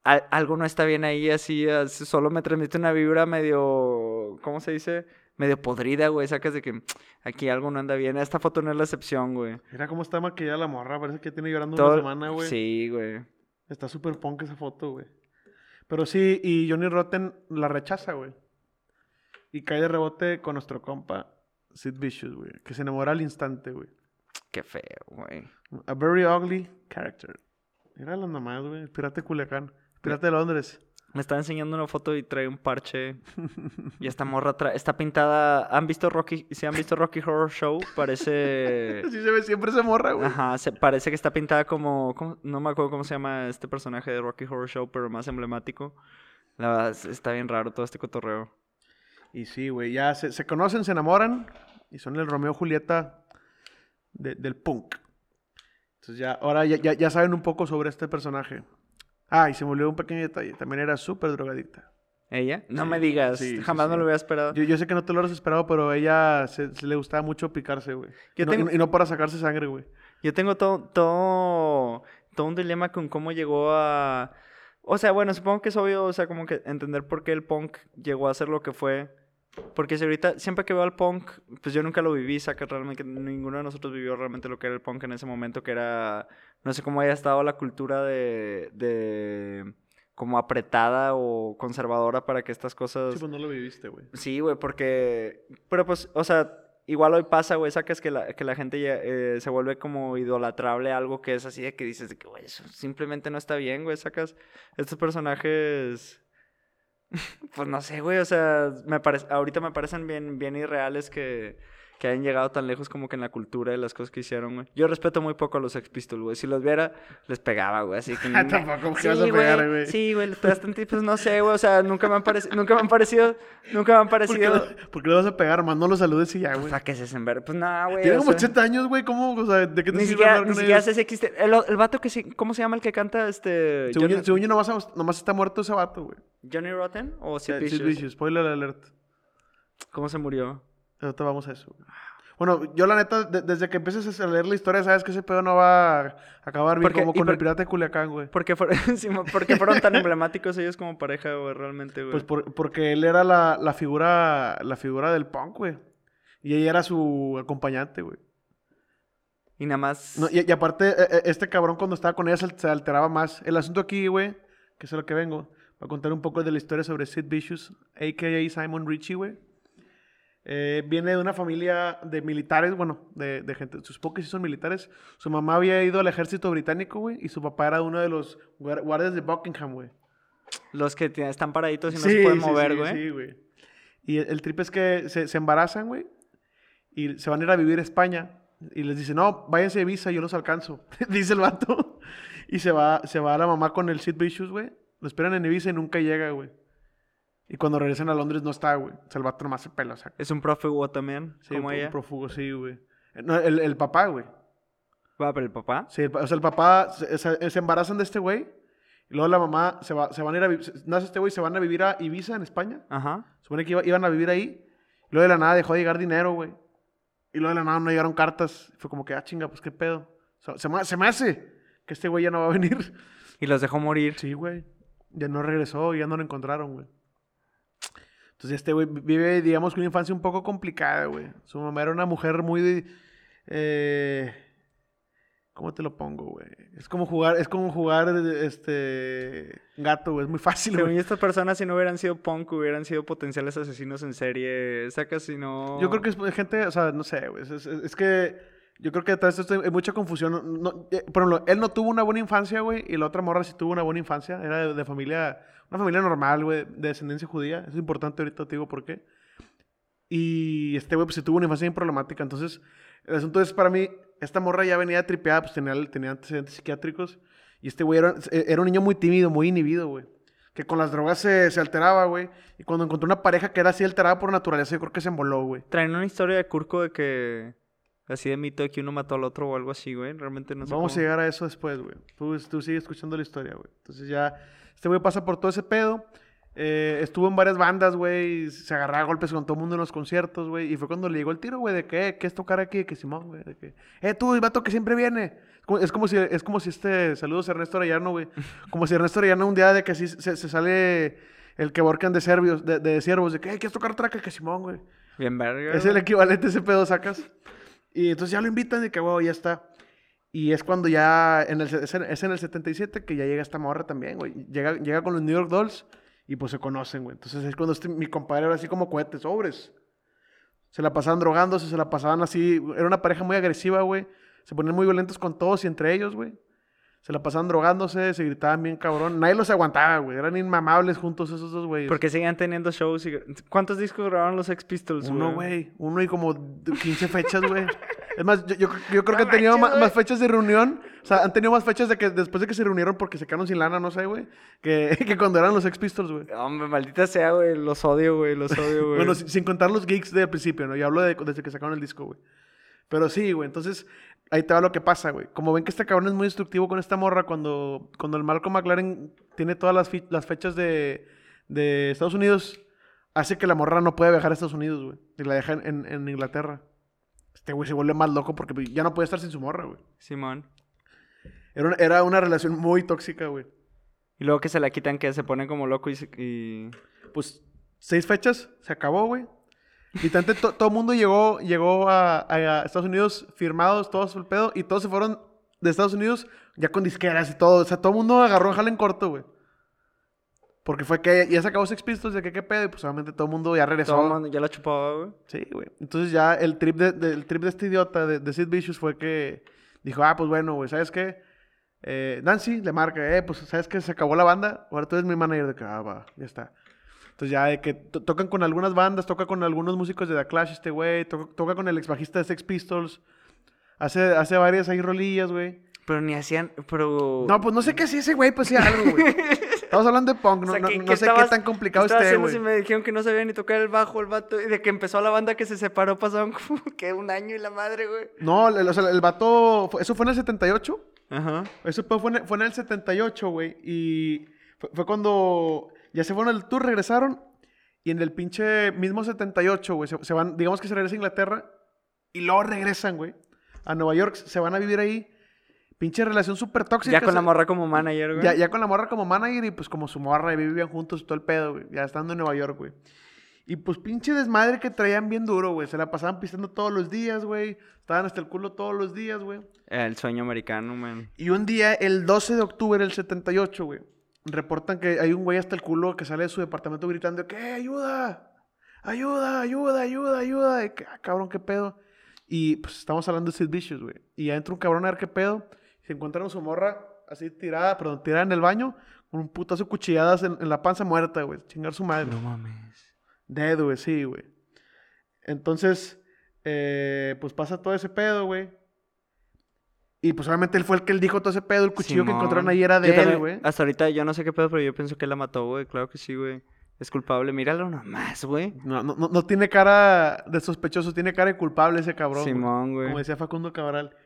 al- algo no está bien ahí, así, así, solo me transmite una vibra medio, ¿cómo se dice? Medio podrida, güey. Sacas de que aquí algo no anda bien. Esta foto no es la excepción, güey. Mira cómo está maquillada la morra. Parece que tiene llorando Todo- una semana, güey. Sí, güey. Está súper punk esa foto, güey. Pero sí, y Johnny Rotten la rechaza, güey. Y cae de rebote con nuestro compa, Sid Vicious, güey. Que se enamora al instante, güey. Qué feo, güey. A very ugly character. Era las nomás, güey. El pirata de Culiacán. El pirata de Londres. Me está enseñando una foto y trae un parche. y esta morra está pintada. ¿Han visto Rocky? Si han visto Rocky Horror Show, parece. Así se ve siempre esa morra, güey. Ajá, se, parece que está pintada como, ¿cómo? No me acuerdo cómo se llama este personaje de Rocky Horror Show, pero más emblemático. La verdad, es- está bien raro todo este cotorreo. Y sí, güey. Ya se, se conocen, se enamoran. Y son el Romeo Julieta de- del punk. Entonces ya, ahora ya, ya, ya saben un poco sobre este personaje. Ah, y se me olvidó un pequeño detalle. También era súper drogadicta. ¿Ella? No Sí, me digas, sí, jamás sí. lo hubiera esperado. Yo, yo sé que no te lo has esperado, pero a ella se, se le gustaba mucho picarse, güey. No- tengo- y no para sacarse sangre, güey. Yo tengo todo, todo, todo un dilema con cómo llegó a... O sea, bueno, supongo que es obvio, o sea, como que entender por qué el punk llegó a ser lo que fue. Porque si ahorita, siempre que veo al punk, pues yo nunca lo viví, saca realmente, ninguno de nosotros vivió realmente lo que era el punk en ese momento, que era, no sé cómo haya estado la cultura de, de como apretada o conservadora para que estas cosas... Sí, pues no lo viviste, güey. Sí, güey, porque... Pero pues, o sea, igual hoy pasa, güey, sacas que la, que la gente eh, se vuelve como idolatrable a algo que es así de que dices de que, güey, eso simplemente no está bien, güey, sacas estos personajes... Pues no sé, güey, o sea, me ahorita me parecen bien, bien irreales que, que hayan llegado tan lejos como que en la cultura de las cosas que hicieron, güey. Yo respeto muy poco a los Sex Pistols, güey. Si los viera, les pegaba, güey. Así que... Tampoco, ¿qué sí, vas a pegar, güey? Sí, güey, les pegaste pues no sé, güey. O sea, nunca me han parecido, nunca me han parecido, nunca me han ¿Por qué, parecido... lo- por qué le vas a pegar, man? No lo saludes y ya, güey. Para que se sembre. Pues nada, güey. Tiene como sea, 80 años, güey. ¿Cómo? O sea, ¿de qué te Ni sirve hablar ni con ellos? si existe. El, el vato que sí, ¿cómo se llama el que canta este? Según, yo, según yo, nomás, nomás está muerto ese vato, güey. Johnny Rotten o Sid Sid Vicious? Vicious, spoiler alert. ¿Cómo se murió? Ahorita vamos a eso. Bueno, yo la neta, de- desde que empieces a leer la historia, sabes que ese pedo no va a acabar bien Porque- como con por- el pirata de Culiacán, güey. ¿Por qué, fueron, tan emblemáticos ellos como pareja, güey, realmente, güey? Pues por- porque él era la, la figura la figura del punk, güey. Y ella era su acompañante, güey. y nada más... No, y, y aparte, eh, eh, este cabrón cuando estaba con ella se, alteraba más. El asunto aquí, güey, que es a lo que vengo, voy a contar un poco de la historia sobre Sid Vicious, a.k.a. Simon Ritchie, güey. Eh, viene de una familia de militares, bueno, de, de gente, sus que sí son militares. Su mamá había ido al ejército británico, güey, y su papá era uno de los guar- guardias de Buckingham, güey. Los que están paraditos y no se pueden mover, sí, güey. Sí, güey. Y el, el trip es que se, se embarazan, güey, y se van a ir a vivir a España. Y les dice, no, váyanse de visa, yo los alcanzo. dice el vato. Y se va, se va la mamá con el Sid Vicious, güey. Lo esperan en Ibiza y nunca llega, güey. Y cuando regresan a Londres no está, güey. O sea, el vato nomás se pela, o sea. Es un prófugo también, Sí, como un ella. prófugo, sí, güey. No, el, el papá, güey. Va, pero el papá. Sí, el o sea, el papá se, se- se embarazan de este güey. Y luego la mamá se, va, se van a ir a se- Nace este güey se van a vivir a Ibiza, en España. Ajá. Supone que iba- iban a vivir ahí. Y luego de la nada dejó de llegar dinero, güey. Y luego de la nada no llegaron cartas. Fue como que, ah, chinga, pues qué pedo. O sea, se, me, se me hace que este güey ya no va a venir. Y los dejó morir. Sí, güey. Ya no regresó y ya no lo encontraron, güey. Entonces este güey vive, digamos, que una infancia un poco complicada, güey. Su mamá era una mujer muy... eh, ¿Cómo te lo pongo, güey? Es como jugar, es como jugar, este... Gato, güey. Es muy fácil, Según güey. estas personas, si no hubieran sido punk, hubieran sido potenciales asesinos en serie. Sacas si no. Yo creo que es gente, o sea, no sé, güey. Es, es- es que yo creo que detrás de esto hay mucha confusión. No- no- eh, por ejemplo, él no tuvo una buena infancia, güey, y la otra morra sí tuvo una buena infancia. Era de, de familia, una familia normal, güey, de descendencia judía. Eso es importante ahorita, te digo por qué. Y este güey, pues sí tuvo una infancia bien problemática. Entonces, el asunto es para mí, esta morra ya venía tripeada, pues tenía, tenía antecedentes psiquiátricos. Y este güey era, era un niño muy tímido, muy inhibido, güey. Que con las drogas se, se alteraba, güey. Y cuando encontró una pareja que era así alterada por naturaleza, yo creo que se emboló, güey. Traen una historia de Kurko de que. Así de mito de que uno mató al otro o algo así, güey. Realmente no sé. Vamos cómo- a llegar a eso después, güey. Tú, tú sigues escuchando la historia, güey. Entonces ya, este güey pasa por todo ese pedo. Eh, estuvo en varias bandas, güey. Se agarraba a golpes con todo el mundo en los conciertos, güey. Y fue cuando le llegó el tiro, güey, de que, eh, ¿qué es tocar aquí? De que Simón, güey. De que, eh, tú, el vato que siempre viene. Es como, si, es como si este, saludos a Ernesto Arellano, güey. Como si Ernesto Arellano un día de que así se, se sale el que borcan de serbios, de, de siervos, de que, eh, ¿quieres tocar traca? Que Simón, güey. Bien verga. Es el equivalente a ese pedo sacas. Y entonces ya lo invitan y que, wow, ya está. Y es cuando ya, en el, es, en, el 77 que ya llega esta morra también, güey. Llega, llega con los New York Dolls y pues se conocen, güey. Entonces es cuando este, mi compadre era así como cohetes, sobres. Se la pasaban drogándose, se la pasaban así. Era una pareja muy agresiva, güey. Se ponían muy violentos con todos y entre ellos, güey. Se la pasaban drogándose, se gritaban bien cabrón. Nadie los aguantaba, güey. Eran inmamables juntos esos dos güeyes. Porque seguían teniendo shows y... ¿Cuántos discos grabaron los Ex Pistols, Uno, güey. Uno y como 15 fechas, güey. Es más, yo, yo, yo creo que han tenido manches, más, fechas de reunión. O sea, han tenido más fechas de que después de que se reunieron porque se quedaron sin lana, no sé, güey. Que, que cuando eran los Ex Pistols, güey. Hombre, maldita sea, güey. Los odio, güey. Los odio, güey. Bueno, sin, sin contar los gigs del principio, ¿no? Yo hablo de, desde que sacaron el disco, güey. Pero sí, güey. Entonces, ahí te va lo que pasa, güey. Como ven que este cabrón es muy destructivo con esta morra, cuando, cuando el Malcolm McLaren tiene todas las, las fechas de, de Estados Unidos, hace que la morra no pueda viajar a Estados Unidos, güey. Y la deja en, en- Inglaterra. Este güey se vuelve más loco porque pues, ya no puede estar sin su morra, güey. Simón. Era una, era una relación muy tóxica, güey. Y luego que se la quitan, que se ponen como loco y... se- y... Pues, seis fechas, se acabó, güey. Y tanto, to- todo el mundo llegó, llegó a, a Estados Unidos firmados, todos el pedo, y todos se fueron de Estados Unidos ya con disqueras y todo. O sea, todo el mundo agarró jale en corto, güey. Porque fue que ya se acabó Sex Pistols, de que qué pedo, y pues obviamente todo el mundo ya regresó. Todo mundo ya la chupaba, güey. Sí, güey. Entonces ya el trip de, de- el trip de este idiota de, de Sid Vicious fue que dijo, ah, pues bueno, güey, ¿sabes qué? Eh, Nancy le marca, eh, pues, ¿sabes qué? Se acabó la banda, ahora tú eres mi manager de que, ah, va, ya está. Entonces ya de que to- tocan con algunas bandas, toca con algunos músicos de The Clash este güey, to- toca con el ex bajista de Sex Pistols. Hace, hace varias ahí rolillas, güey. Pero ni hacían, pero... No, pues no sé qué hacía ese güey, pues sí algo, güey. Estamos hablando de punk, no, O sea, no- ¿qué- no qué sé qué tan complicado esté, güey. si me dijeron que no sabía ni tocar el bajo el vato? Y de que empezó la banda que se separó pasaron como que un año y la madre, güey. No, el, o sea, el vato, eso fue en el 78. Ajá. Eso fue, fue en, el- fue en el 78, güey. Y fue, fue cuando ya se fueron al tour, regresaron. Y en el pinche mismo 78, güey, se, se van, digamos que se regresa a Inglaterra. Y luego regresan, güey, a Nueva York. Se van a vivir ahí. Pinche relación súper tóxica. Ya con la morra como manager, güey. ya, ya con la morra como manager y pues como su morra y vivían juntos y todo el pedo, güey. Ya estando en Nueva York, güey. Y pues pinche desmadre que traían bien duro, güey. Se la pasaban pisando todos los días, güey. Estaban hasta el culo todos los días, güey. El sueño americano, man. Y un día, el 12 de octubre del 78, güey, reportan que hay un güey hasta el culo que sale de su departamento gritando que ayuda! ¡Ayuda, ayuda, ayuda, ayuda! Y "Ah, cabrón, ¿qué pedo? Y pues estamos hablando de Sid Vicious, güey. Y ya entra un cabrón a ver qué pedo. Y se encontraron su morra así tirada, perdón, tirada en el baño, con un putazo de cuchilladas en, en la panza muerta, güey. Chingar su madre. No mames. Dead, güey, sí, güey. Entonces, eh, pues pasa todo ese pedo, güey. Y pues obviamente él fue el que él dijo todo ese pedo. El cuchillo que encontraron ahí era de Yo él, güey. Hasta ahorita yo no sé qué pedo, pero yo pienso que la mató, güey. Claro que sí, güey. Es culpable. Míralo nomás, güey. No, no, no, no tiene cara de sospechoso, tiene cara de culpable ese cabrón. Simón, güey. Como decía Facundo Cabral.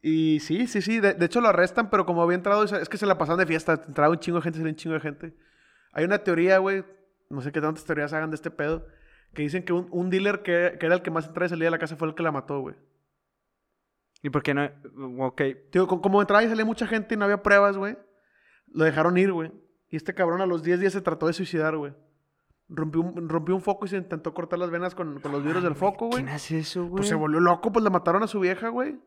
Y sí, sí, sí. De, de hecho lo arrestan, pero como había entrado, es que se la pasaban de fiesta. Entraba un chingo de gente, salía un chingo de gente. Hay una teoría, güey. No sé qué tantas teorías hagan de este pedo. Que dicen que un, un dealer que, que era el que más entraba y salía de la casa fue el que la mató, güey. ¿Y por qué no? Ok. Co- como entraba y salía mucha gente y no había pruebas, güey. Lo dejaron ir, güey. Y este cabrón a los 10 días se trató de suicidar, güey. Rompió un, rompió un foco y se intentó cortar las venas con, con los vidrios del foco, güey. ¿Quién hace eso, güey? Pues se volvió loco, pues le mataron a su vieja, güey.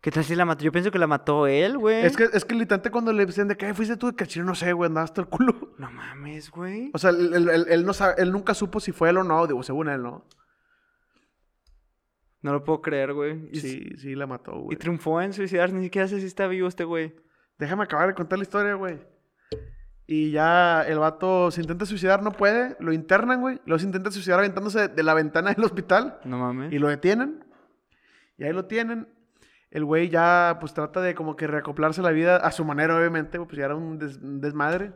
¿Qué tal si la mató? Yo pienso que la mató él, güey. Es que, es que literalmente cuando le decían de que "Ay, fuiste tú de cachino, no sé, güey, andaba hasta el culo. No mames, güey. O sea, él, él- él- él no sabe- él nunca supo si fue él o no, digo, según él, ¿no? No lo puedo creer, güey. Y, Sí, sí, la mató, y güey. triunfó en suicidarse. Ni siquiera sé si está vivo este güey. Déjame acabar de contar la historia, güey. Y ya el vato se intenta suicidar, no puede, lo internan, güey. Luego se intenta suicidar aventándose de la ventana del hospital No mames. y lo detienen. Y ahí lo tienen. El güey ya, pues trata de como que reacoplarse la vida a su manera, obviamente, pues ya era un, des- un desmadre.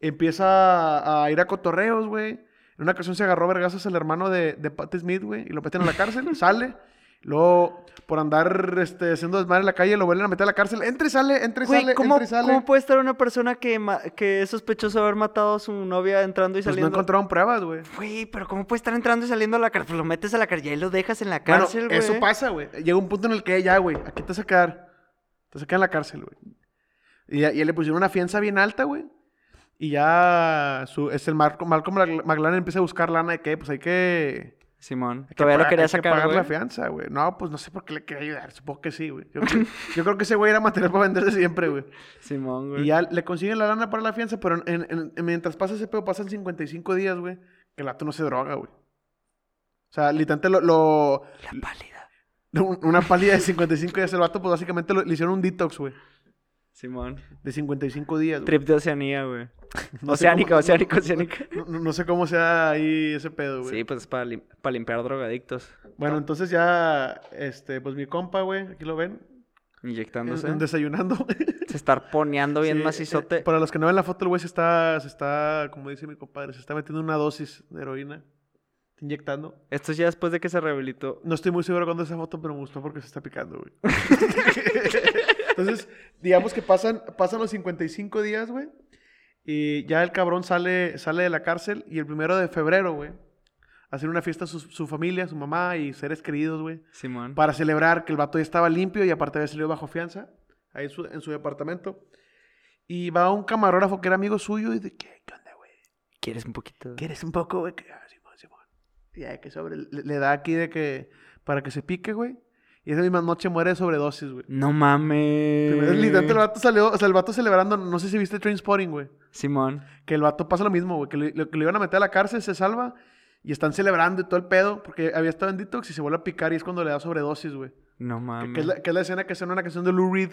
Empieza a ir a cotorreos, güey. En una ocasión se agarró vergazos el hermano de, de Pat Smith, güey, y lo meten a la cárcel, sale. Luego, por andar este, haciendo desmadre en la calle, lo vuelven a meter a la cárcel. Entra y sale, entra y sale, ¿cómo, entra y sale. ¿cómo puede estar una persona que, que es sospechoso de haber matado a su novia entrando y Pues no saliendo? encontraron pruebas, güey. Güey, pero ¿cómo puede estar entrando y saliendo a la cárcel? Pues lo metes a la cárcel y lo dejas en la Bueno, cárcel, güey. eso pasa, güey. Llega un punto en el que ya, güey, aquí te vas a quedar. Te vas a quedar en la cárcel, güey. Y, y le pusieron una fianza bien alta, güey. Y ya su, es el Marco, Malcolm McLaren empieza a buscar lana de que, pues hay que... Simón. hay que Todavía lo pagar- quería hay que sacar, pagar güey. la fianza, güey. No, pues no sé por qué le quería ayudar. Supongo que sí, güey. Yo, creo- yo creo que ese güey era material para venderse siempre, güey. Simón, güey. Y ya le consiguen la lana para la fianza, pero en- en- en- mientras pasa ese pedo, pasan 55 días, güey, que el vato no se droga, güey. O sea, literalmente lo, lo- La pálida. un- una pálida de 55 días. El vato, pues básicamente lo- le hicieron un detox, güey. Simón. De 55 días, güey. Trip de Oceanía, güey. No oceánica, cómo- oceánica, oceánica. No, no- sé cómo sea ahí ese pedo, güey. Sí, pues es para, lim- para limpiar drogadictos. Bueno, entonces ya, este, pues mi compa, güey, aquí lo ven, en- Inyectándose. en desayunando. Se está poneando bien Sí, macizote. eh, para los que no ven la foto, el güey se está, se está, como dice mi compadre, se está metiendo una dosis de heroína. Inyectando. Esto es ya después de que se rehabilitó. No estoy muy seguro cuándo es esa foto, pero me gustó porque se está picando, güey. Entonces, digamos que pasan, pasan los 55 días, güey. Y ya el cabrón sale, sale de la cárcel y el primero de febrero, güey, hacer una fiesta a su, su familia, su mamá y seres queridos, güey, Simón. para celebrar que el vato ya estaba limpio y aparte había salido bajo fianza, ahí en su, en su departamento. Y va un camarógrafo que era amigo suyo y de que, ¿qué onda, güey? ¿Quieres un poquito? ¿Quieres un poco, güey? Que, ah, Simón, Simón. Y ya que sobre, le, le da aquí de que, para que se pique, güey. Y esa misma noche muere de sobredosis, güey. No mames. Primero, literalmente el vato salió, o sea, el vato celebrando, no sé si viste Trainspotting, güey. Simón. Que el vato pasa lo mismo, güey. Que le, lo- que le iban a meter a la cárcel, se salva. Y están celebrando y todo el pedo. Porque había estado en detox y se vuelve a picar y es cuando le da sobredosis, güey. No Que, mames. que es la, que es la escena que suena una canción de Lou Reed.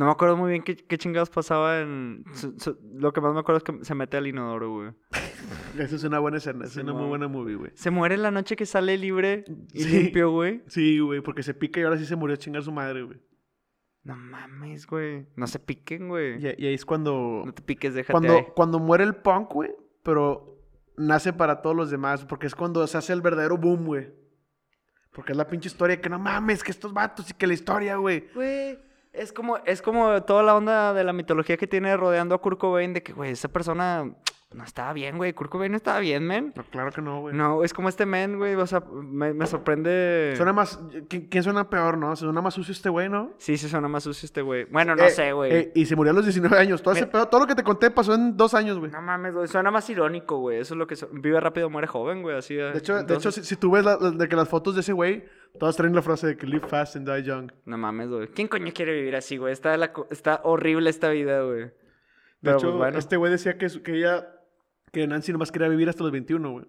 No me acuerdo muy bien qué, qué chingados pasaba en... su- su- lo que más me acuerdo es que se mete al inodoro, güey. Esa es una buena escena, es una muy buena movie, güey. Se muere la noche que sale libre y Sí. limpio, güey. Sí, güey, porque se pica y ahora sí se murió a chingar su madre, güey. No mames, güey. No se piquen, güey. Y, y ahí es cuando... No te piques, déjate Cuando, ahí. cuando muere el punk, güey, pero nace para todos los demás, porque es cuando se hace el verdadero boom, güey. Porque es la pinche historia que no mames, que estos vatos y que la historia, güey. Güey, es como, es como toda la onda de la mitología que tiene rodeando a Kurt Cobain de que, güey, esa persona no estaba bien, güey. Kurt Cobain no estaba bien, men. No, claro que no, güey. No, es como este men, güey. O sea, me, me sorprende. Suena más... ¿quién, quién suena peor, no? Suena más sucio este güey, ¿no? Sí, sí suena más sucio este güey. Bueno, no Eh, sé, güey. eh, y se murió a los 19 años. Todo, ese pedo- todo lo que te conté pasó en dos años, güey. No mames, güey. Suena más irónico, güey. Eso es lo que... so- Vive rápido, muere joven, güey. Así De hecho, de hecho si, si tú ves la- la- de que las fotos de ese güey, todas traen la frase de que live fast and die young. No mames, güey. ¿Quién coño quiere vivir así, güey? Está, la está horrible esta vida, güey. De Pero, hecho, pues, bueno. este güey decía que, que ella, que Nancy nomás quería vivir hasta los 21, güey.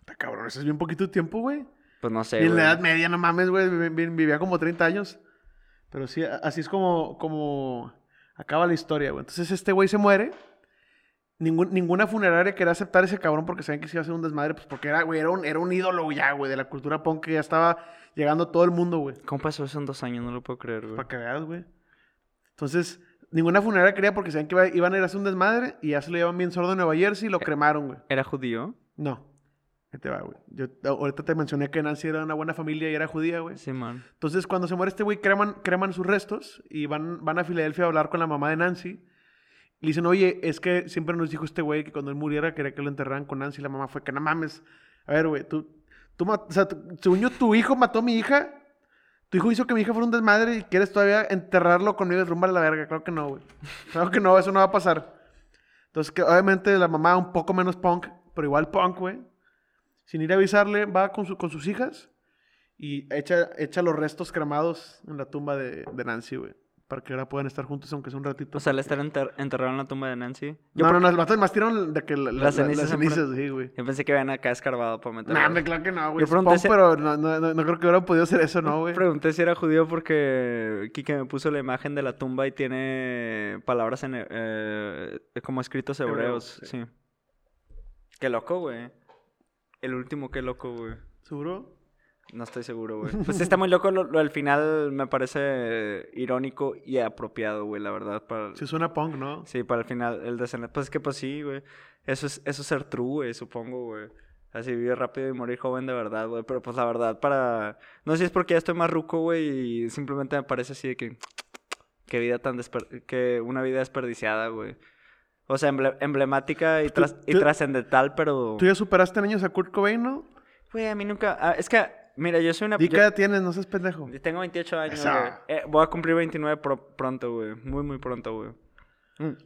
Está cabrón, eso es bien poquito tiempo, güey. Pues no sé, y en la edad media, no mames, güey, vi- vi- vivía como 30 años. Pero sí, así es como, como acaba la historia, güey. Entonces este güey se muere. Ningún- ninguna funeraria quería aceptar ese cabrón porque sabían que se iba a hacer un desmadre, pues porque era, güey, era un, era un ídolo ya, güey, de la cultura punk que ya estaba llegando a todo el mundo, güey. ¿Cómo pasó eso en dos años? No lo puedo creer, güey. Para que veas, güey. Entonces, ninguna funeraria quería porque sabían que iba- iban a ir a hacer un desmadre y ya se lo llevan bien sordo en Nueva Jersey y lo cremaron, güey. ¿Era judío? No. Ahí te va, güey. Yo ahorita te mencioné que Nancy era una buena familia y era judía, güey. Sí, man. Entonces, cuando se muere este güey, creman, creman sus restos y van, van a Filadelfia a hablar con la mamá de Nancy. Le dicen, oye, es que siempre nos dijo este güey que cuando él muriera quería que lo enterraran con Nancy. Y la mamá fue que no mames. A ver, güey, tú, tú, o sea, según yo, tu hijo mató a mi hija. Tu hijo hizo que mi hija fuera un desmadre y quieres todavía enterrarlo conmigo y derrumbar la verga. Claro que no, güey. Claro que no, eso no va a pasar. Entonces, que obviamente la mamá un poco menos punk, pero igual punk, güey. Sin ir a avisarle, va con, con sus hijas y echa, echa los restos cremados en la tumba de, de Nancy, güey. Para que ahora puedan estar juntos, aunque sea un ratito. O sea, le estar enter- enterrado en la tumba de Nancy. Yo, no, no, no, los más tiraron de que la- la- Las la- cenizas las en cenizas, sí, güey. yo pensé que habían acá escarbado para meterlo. No, hombre, claro que no, güey. Yo pregunté si- pero no, no, no, no creo que hubiera podido hacer eso, ¿no, güey? Pregunté si era judío porque Kike me puso la imagen de la tumba y tiene palabras en, eh, como escritos Hebreo, hebreos. sí. sí. Qué loco, güey. El último, qué loco, güey. ¿Seguro? No estoy seguro, güey. Pues sí está muy loco. Lo, lo del final me parece irónico y apropiado, güey, la verdad. Para, Sí, suena punk, ¿no? Sí, para el final, el desenlace. Pues es que, pues sí, güey. Eso es, eso es ser true, güey, supongo, güey. Así vivir rápido y morir joven de verdad, güey. Pero pues la verdad, para. No sé si es porque ya estoy más ruco, güey, y simplemente me parece así de que. Qué vida tan desper... Que una vida desperdiciada, güey. O sea, emble- emblemática y, Tú- tras- y tú- trascendental, pero. ¿Tú ya superaste en años a Kurt Cobain, no? Güey, a mí nunca. ah, es que, mira, yo soy una. Yo- qué edad tienes, no seas pendejo. tengo 28 años, güey. Eh, voy a cumplir 29 pro- pronto, güey. Muy, muy pronto, güey. Mm.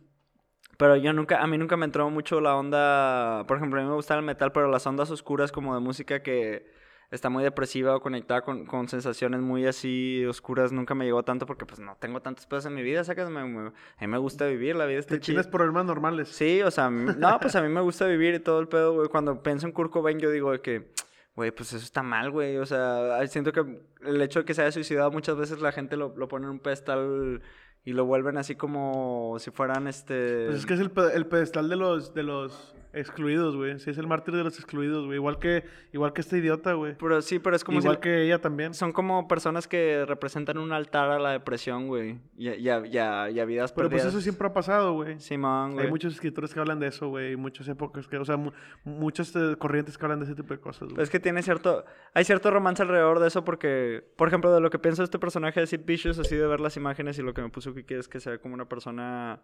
Pero yo nunca, a mí nunca me entró mucho la onda, por ejemplo, a mí me gusta el metal, pero las ondas oscuras como de música que está muy depresiva o conectada con, con sensaciones muy así oscuras, nunca me llegó tanto porque pues no tengo tantos pedos en mi vida, sacas, me, me- a mí me gusta vivir, la vida está Te chida. tienes problemas normales. Sí, o sea, mí- no, pues a mí me gusta vivir y todo el pedo, güey. Cuando pienso en Kurt Cobain, yo digo de que, güey, pues eso está mal, güey. O sea, siento que el hecho de que se haya suicidado muchas veces la gente lo, lo pone en un pedestal y lo vuelven así como si fueran este... Pues es que es el, el pedestal de los, de los excluidos, güey. Sí, es el mártir de los excluidos, güey. Igual que, igual que este idiota, güey. Pero sí, pero es como Igual si... que ella también. Son como personas que representan un altar a la depresión, güey. Y, y, y a- y a vidas Pero pues eso siempre ha pasado, güey. Simón, güey. Hay muchos escritores que hablan de eso, güey. y Muchas épocas que, o sea, mu- muchas eh, corrientes que hablan de ese tipo de cosas, güey. es que tiene cierto... Hay cierto romance alrededor de eso porque... Por ejemplo, de lo que pienso de este personaje de Sid Vicious, así de ver las imágenes y lo que me puso Kiki es que se ve como una persona...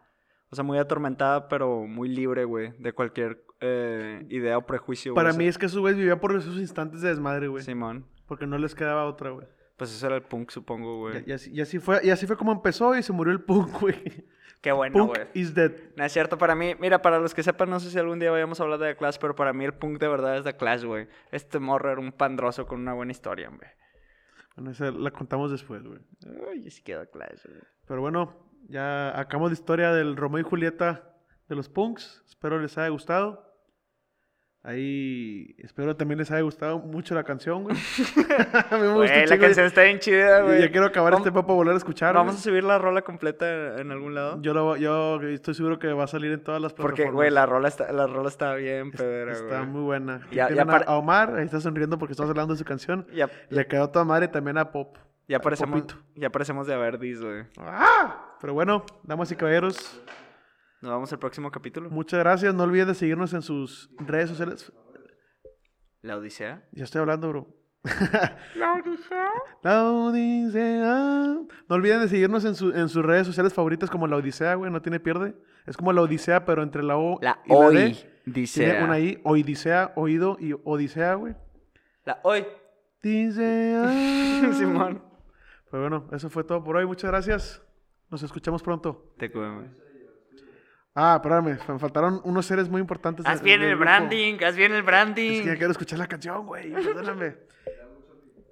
O sea, muy atormentada, pero muy libre, güey. De cualquier eh, idea o prejuicio, güey. Para o mí sea, es que esos güeyes vivían por esos instantes de desmadre, güey. Simón. Porque no les quedaba otra, güey. Pues eso era el punk, supongo, güey. y así, y así fue, y así fue como empezó y se murió el punk, güey. Qué bueno, punk güey. is dead. No es cierto, para mí, mira, para los que sepan, no sé si algún día vayamos a hablar de The Clash, pero para mí el punk de verdad es The Clash, güey. Este morro era un pandroso con una buena historia, hombre. Bueno, esa la contamos después, güey. Ay, sí queda Clash, güey. Pero bueno, ya acabamos la historia del Romeo y Julieta de los punks. Espero les haya gustado. Ahí espero también les haya gustado mucho la canción, güey. A mí me Güey, la canción está bien chida, güey. Ya quiero acabar Vamos- este para volver a escuchar. Vamos a subir la rola completa en algún lado. Yo, lo, yo estoy seguro que va a salir en todas las plataformas. Porque, güey, la rola está, la rola está bien pedera, güey. Está muy buena. Y Ya- ya a- a Omar, ahí está sonriendo porque estás hablando de su canción. Ya, Le quedó toda madre también a Pop. Ya parecemos, ya parecemos de Averdis, güey. ¡Ah! Pero bueno, damas y caballeros, Nos vemos el próximo capítulo. muchas gracias. No olviden de seguirnos en sus redes sociales. La Odisea. Ya estoy hablando, bro. La Odisea. La Odisea. No olviden de seguirnos en, su- en sus redes sociales favoritas como La Odisea, güey. No tiene pierde. Es como La Odisea, pero entre la O La y la D. Hoy. Dice. Tiene una I. Odisea, oído y Odisea, güey. La Hoy. Odisea. Simón. Pues bueno, eso fue todo por hoy. Muchas gracias. Nos escuchamos pronto. Te cuido. Ah, espérame. Me faltaron unos seres muy importantes. Haz bien el grupo. branding, haz bien el branding. Es que ya quiero escuchar la canción, güey. Perdóname.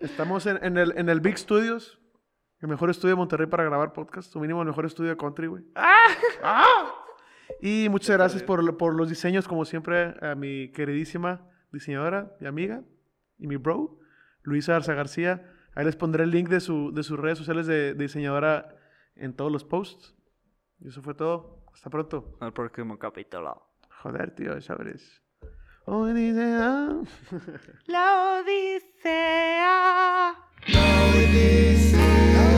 Estamos en, en el, en el Big Studios. El mejor estudio de Monterrey para grabar podcast. O mínimo el mejor estudio de country, güey. ¡Ah! Y muchas gracias por, por los diseños, como siempre, a mi queridísima diseñadora y amiga y mi bro, Luisa Arza García. Ahí les pondré el link de, su, de sus redes sociales de, de diseñadora en todos los posts. Y eso fue todo. Hasta pronto. Al próximo capítulo. Joder, tío, sabes. Ah. La Odisea. La Odisea.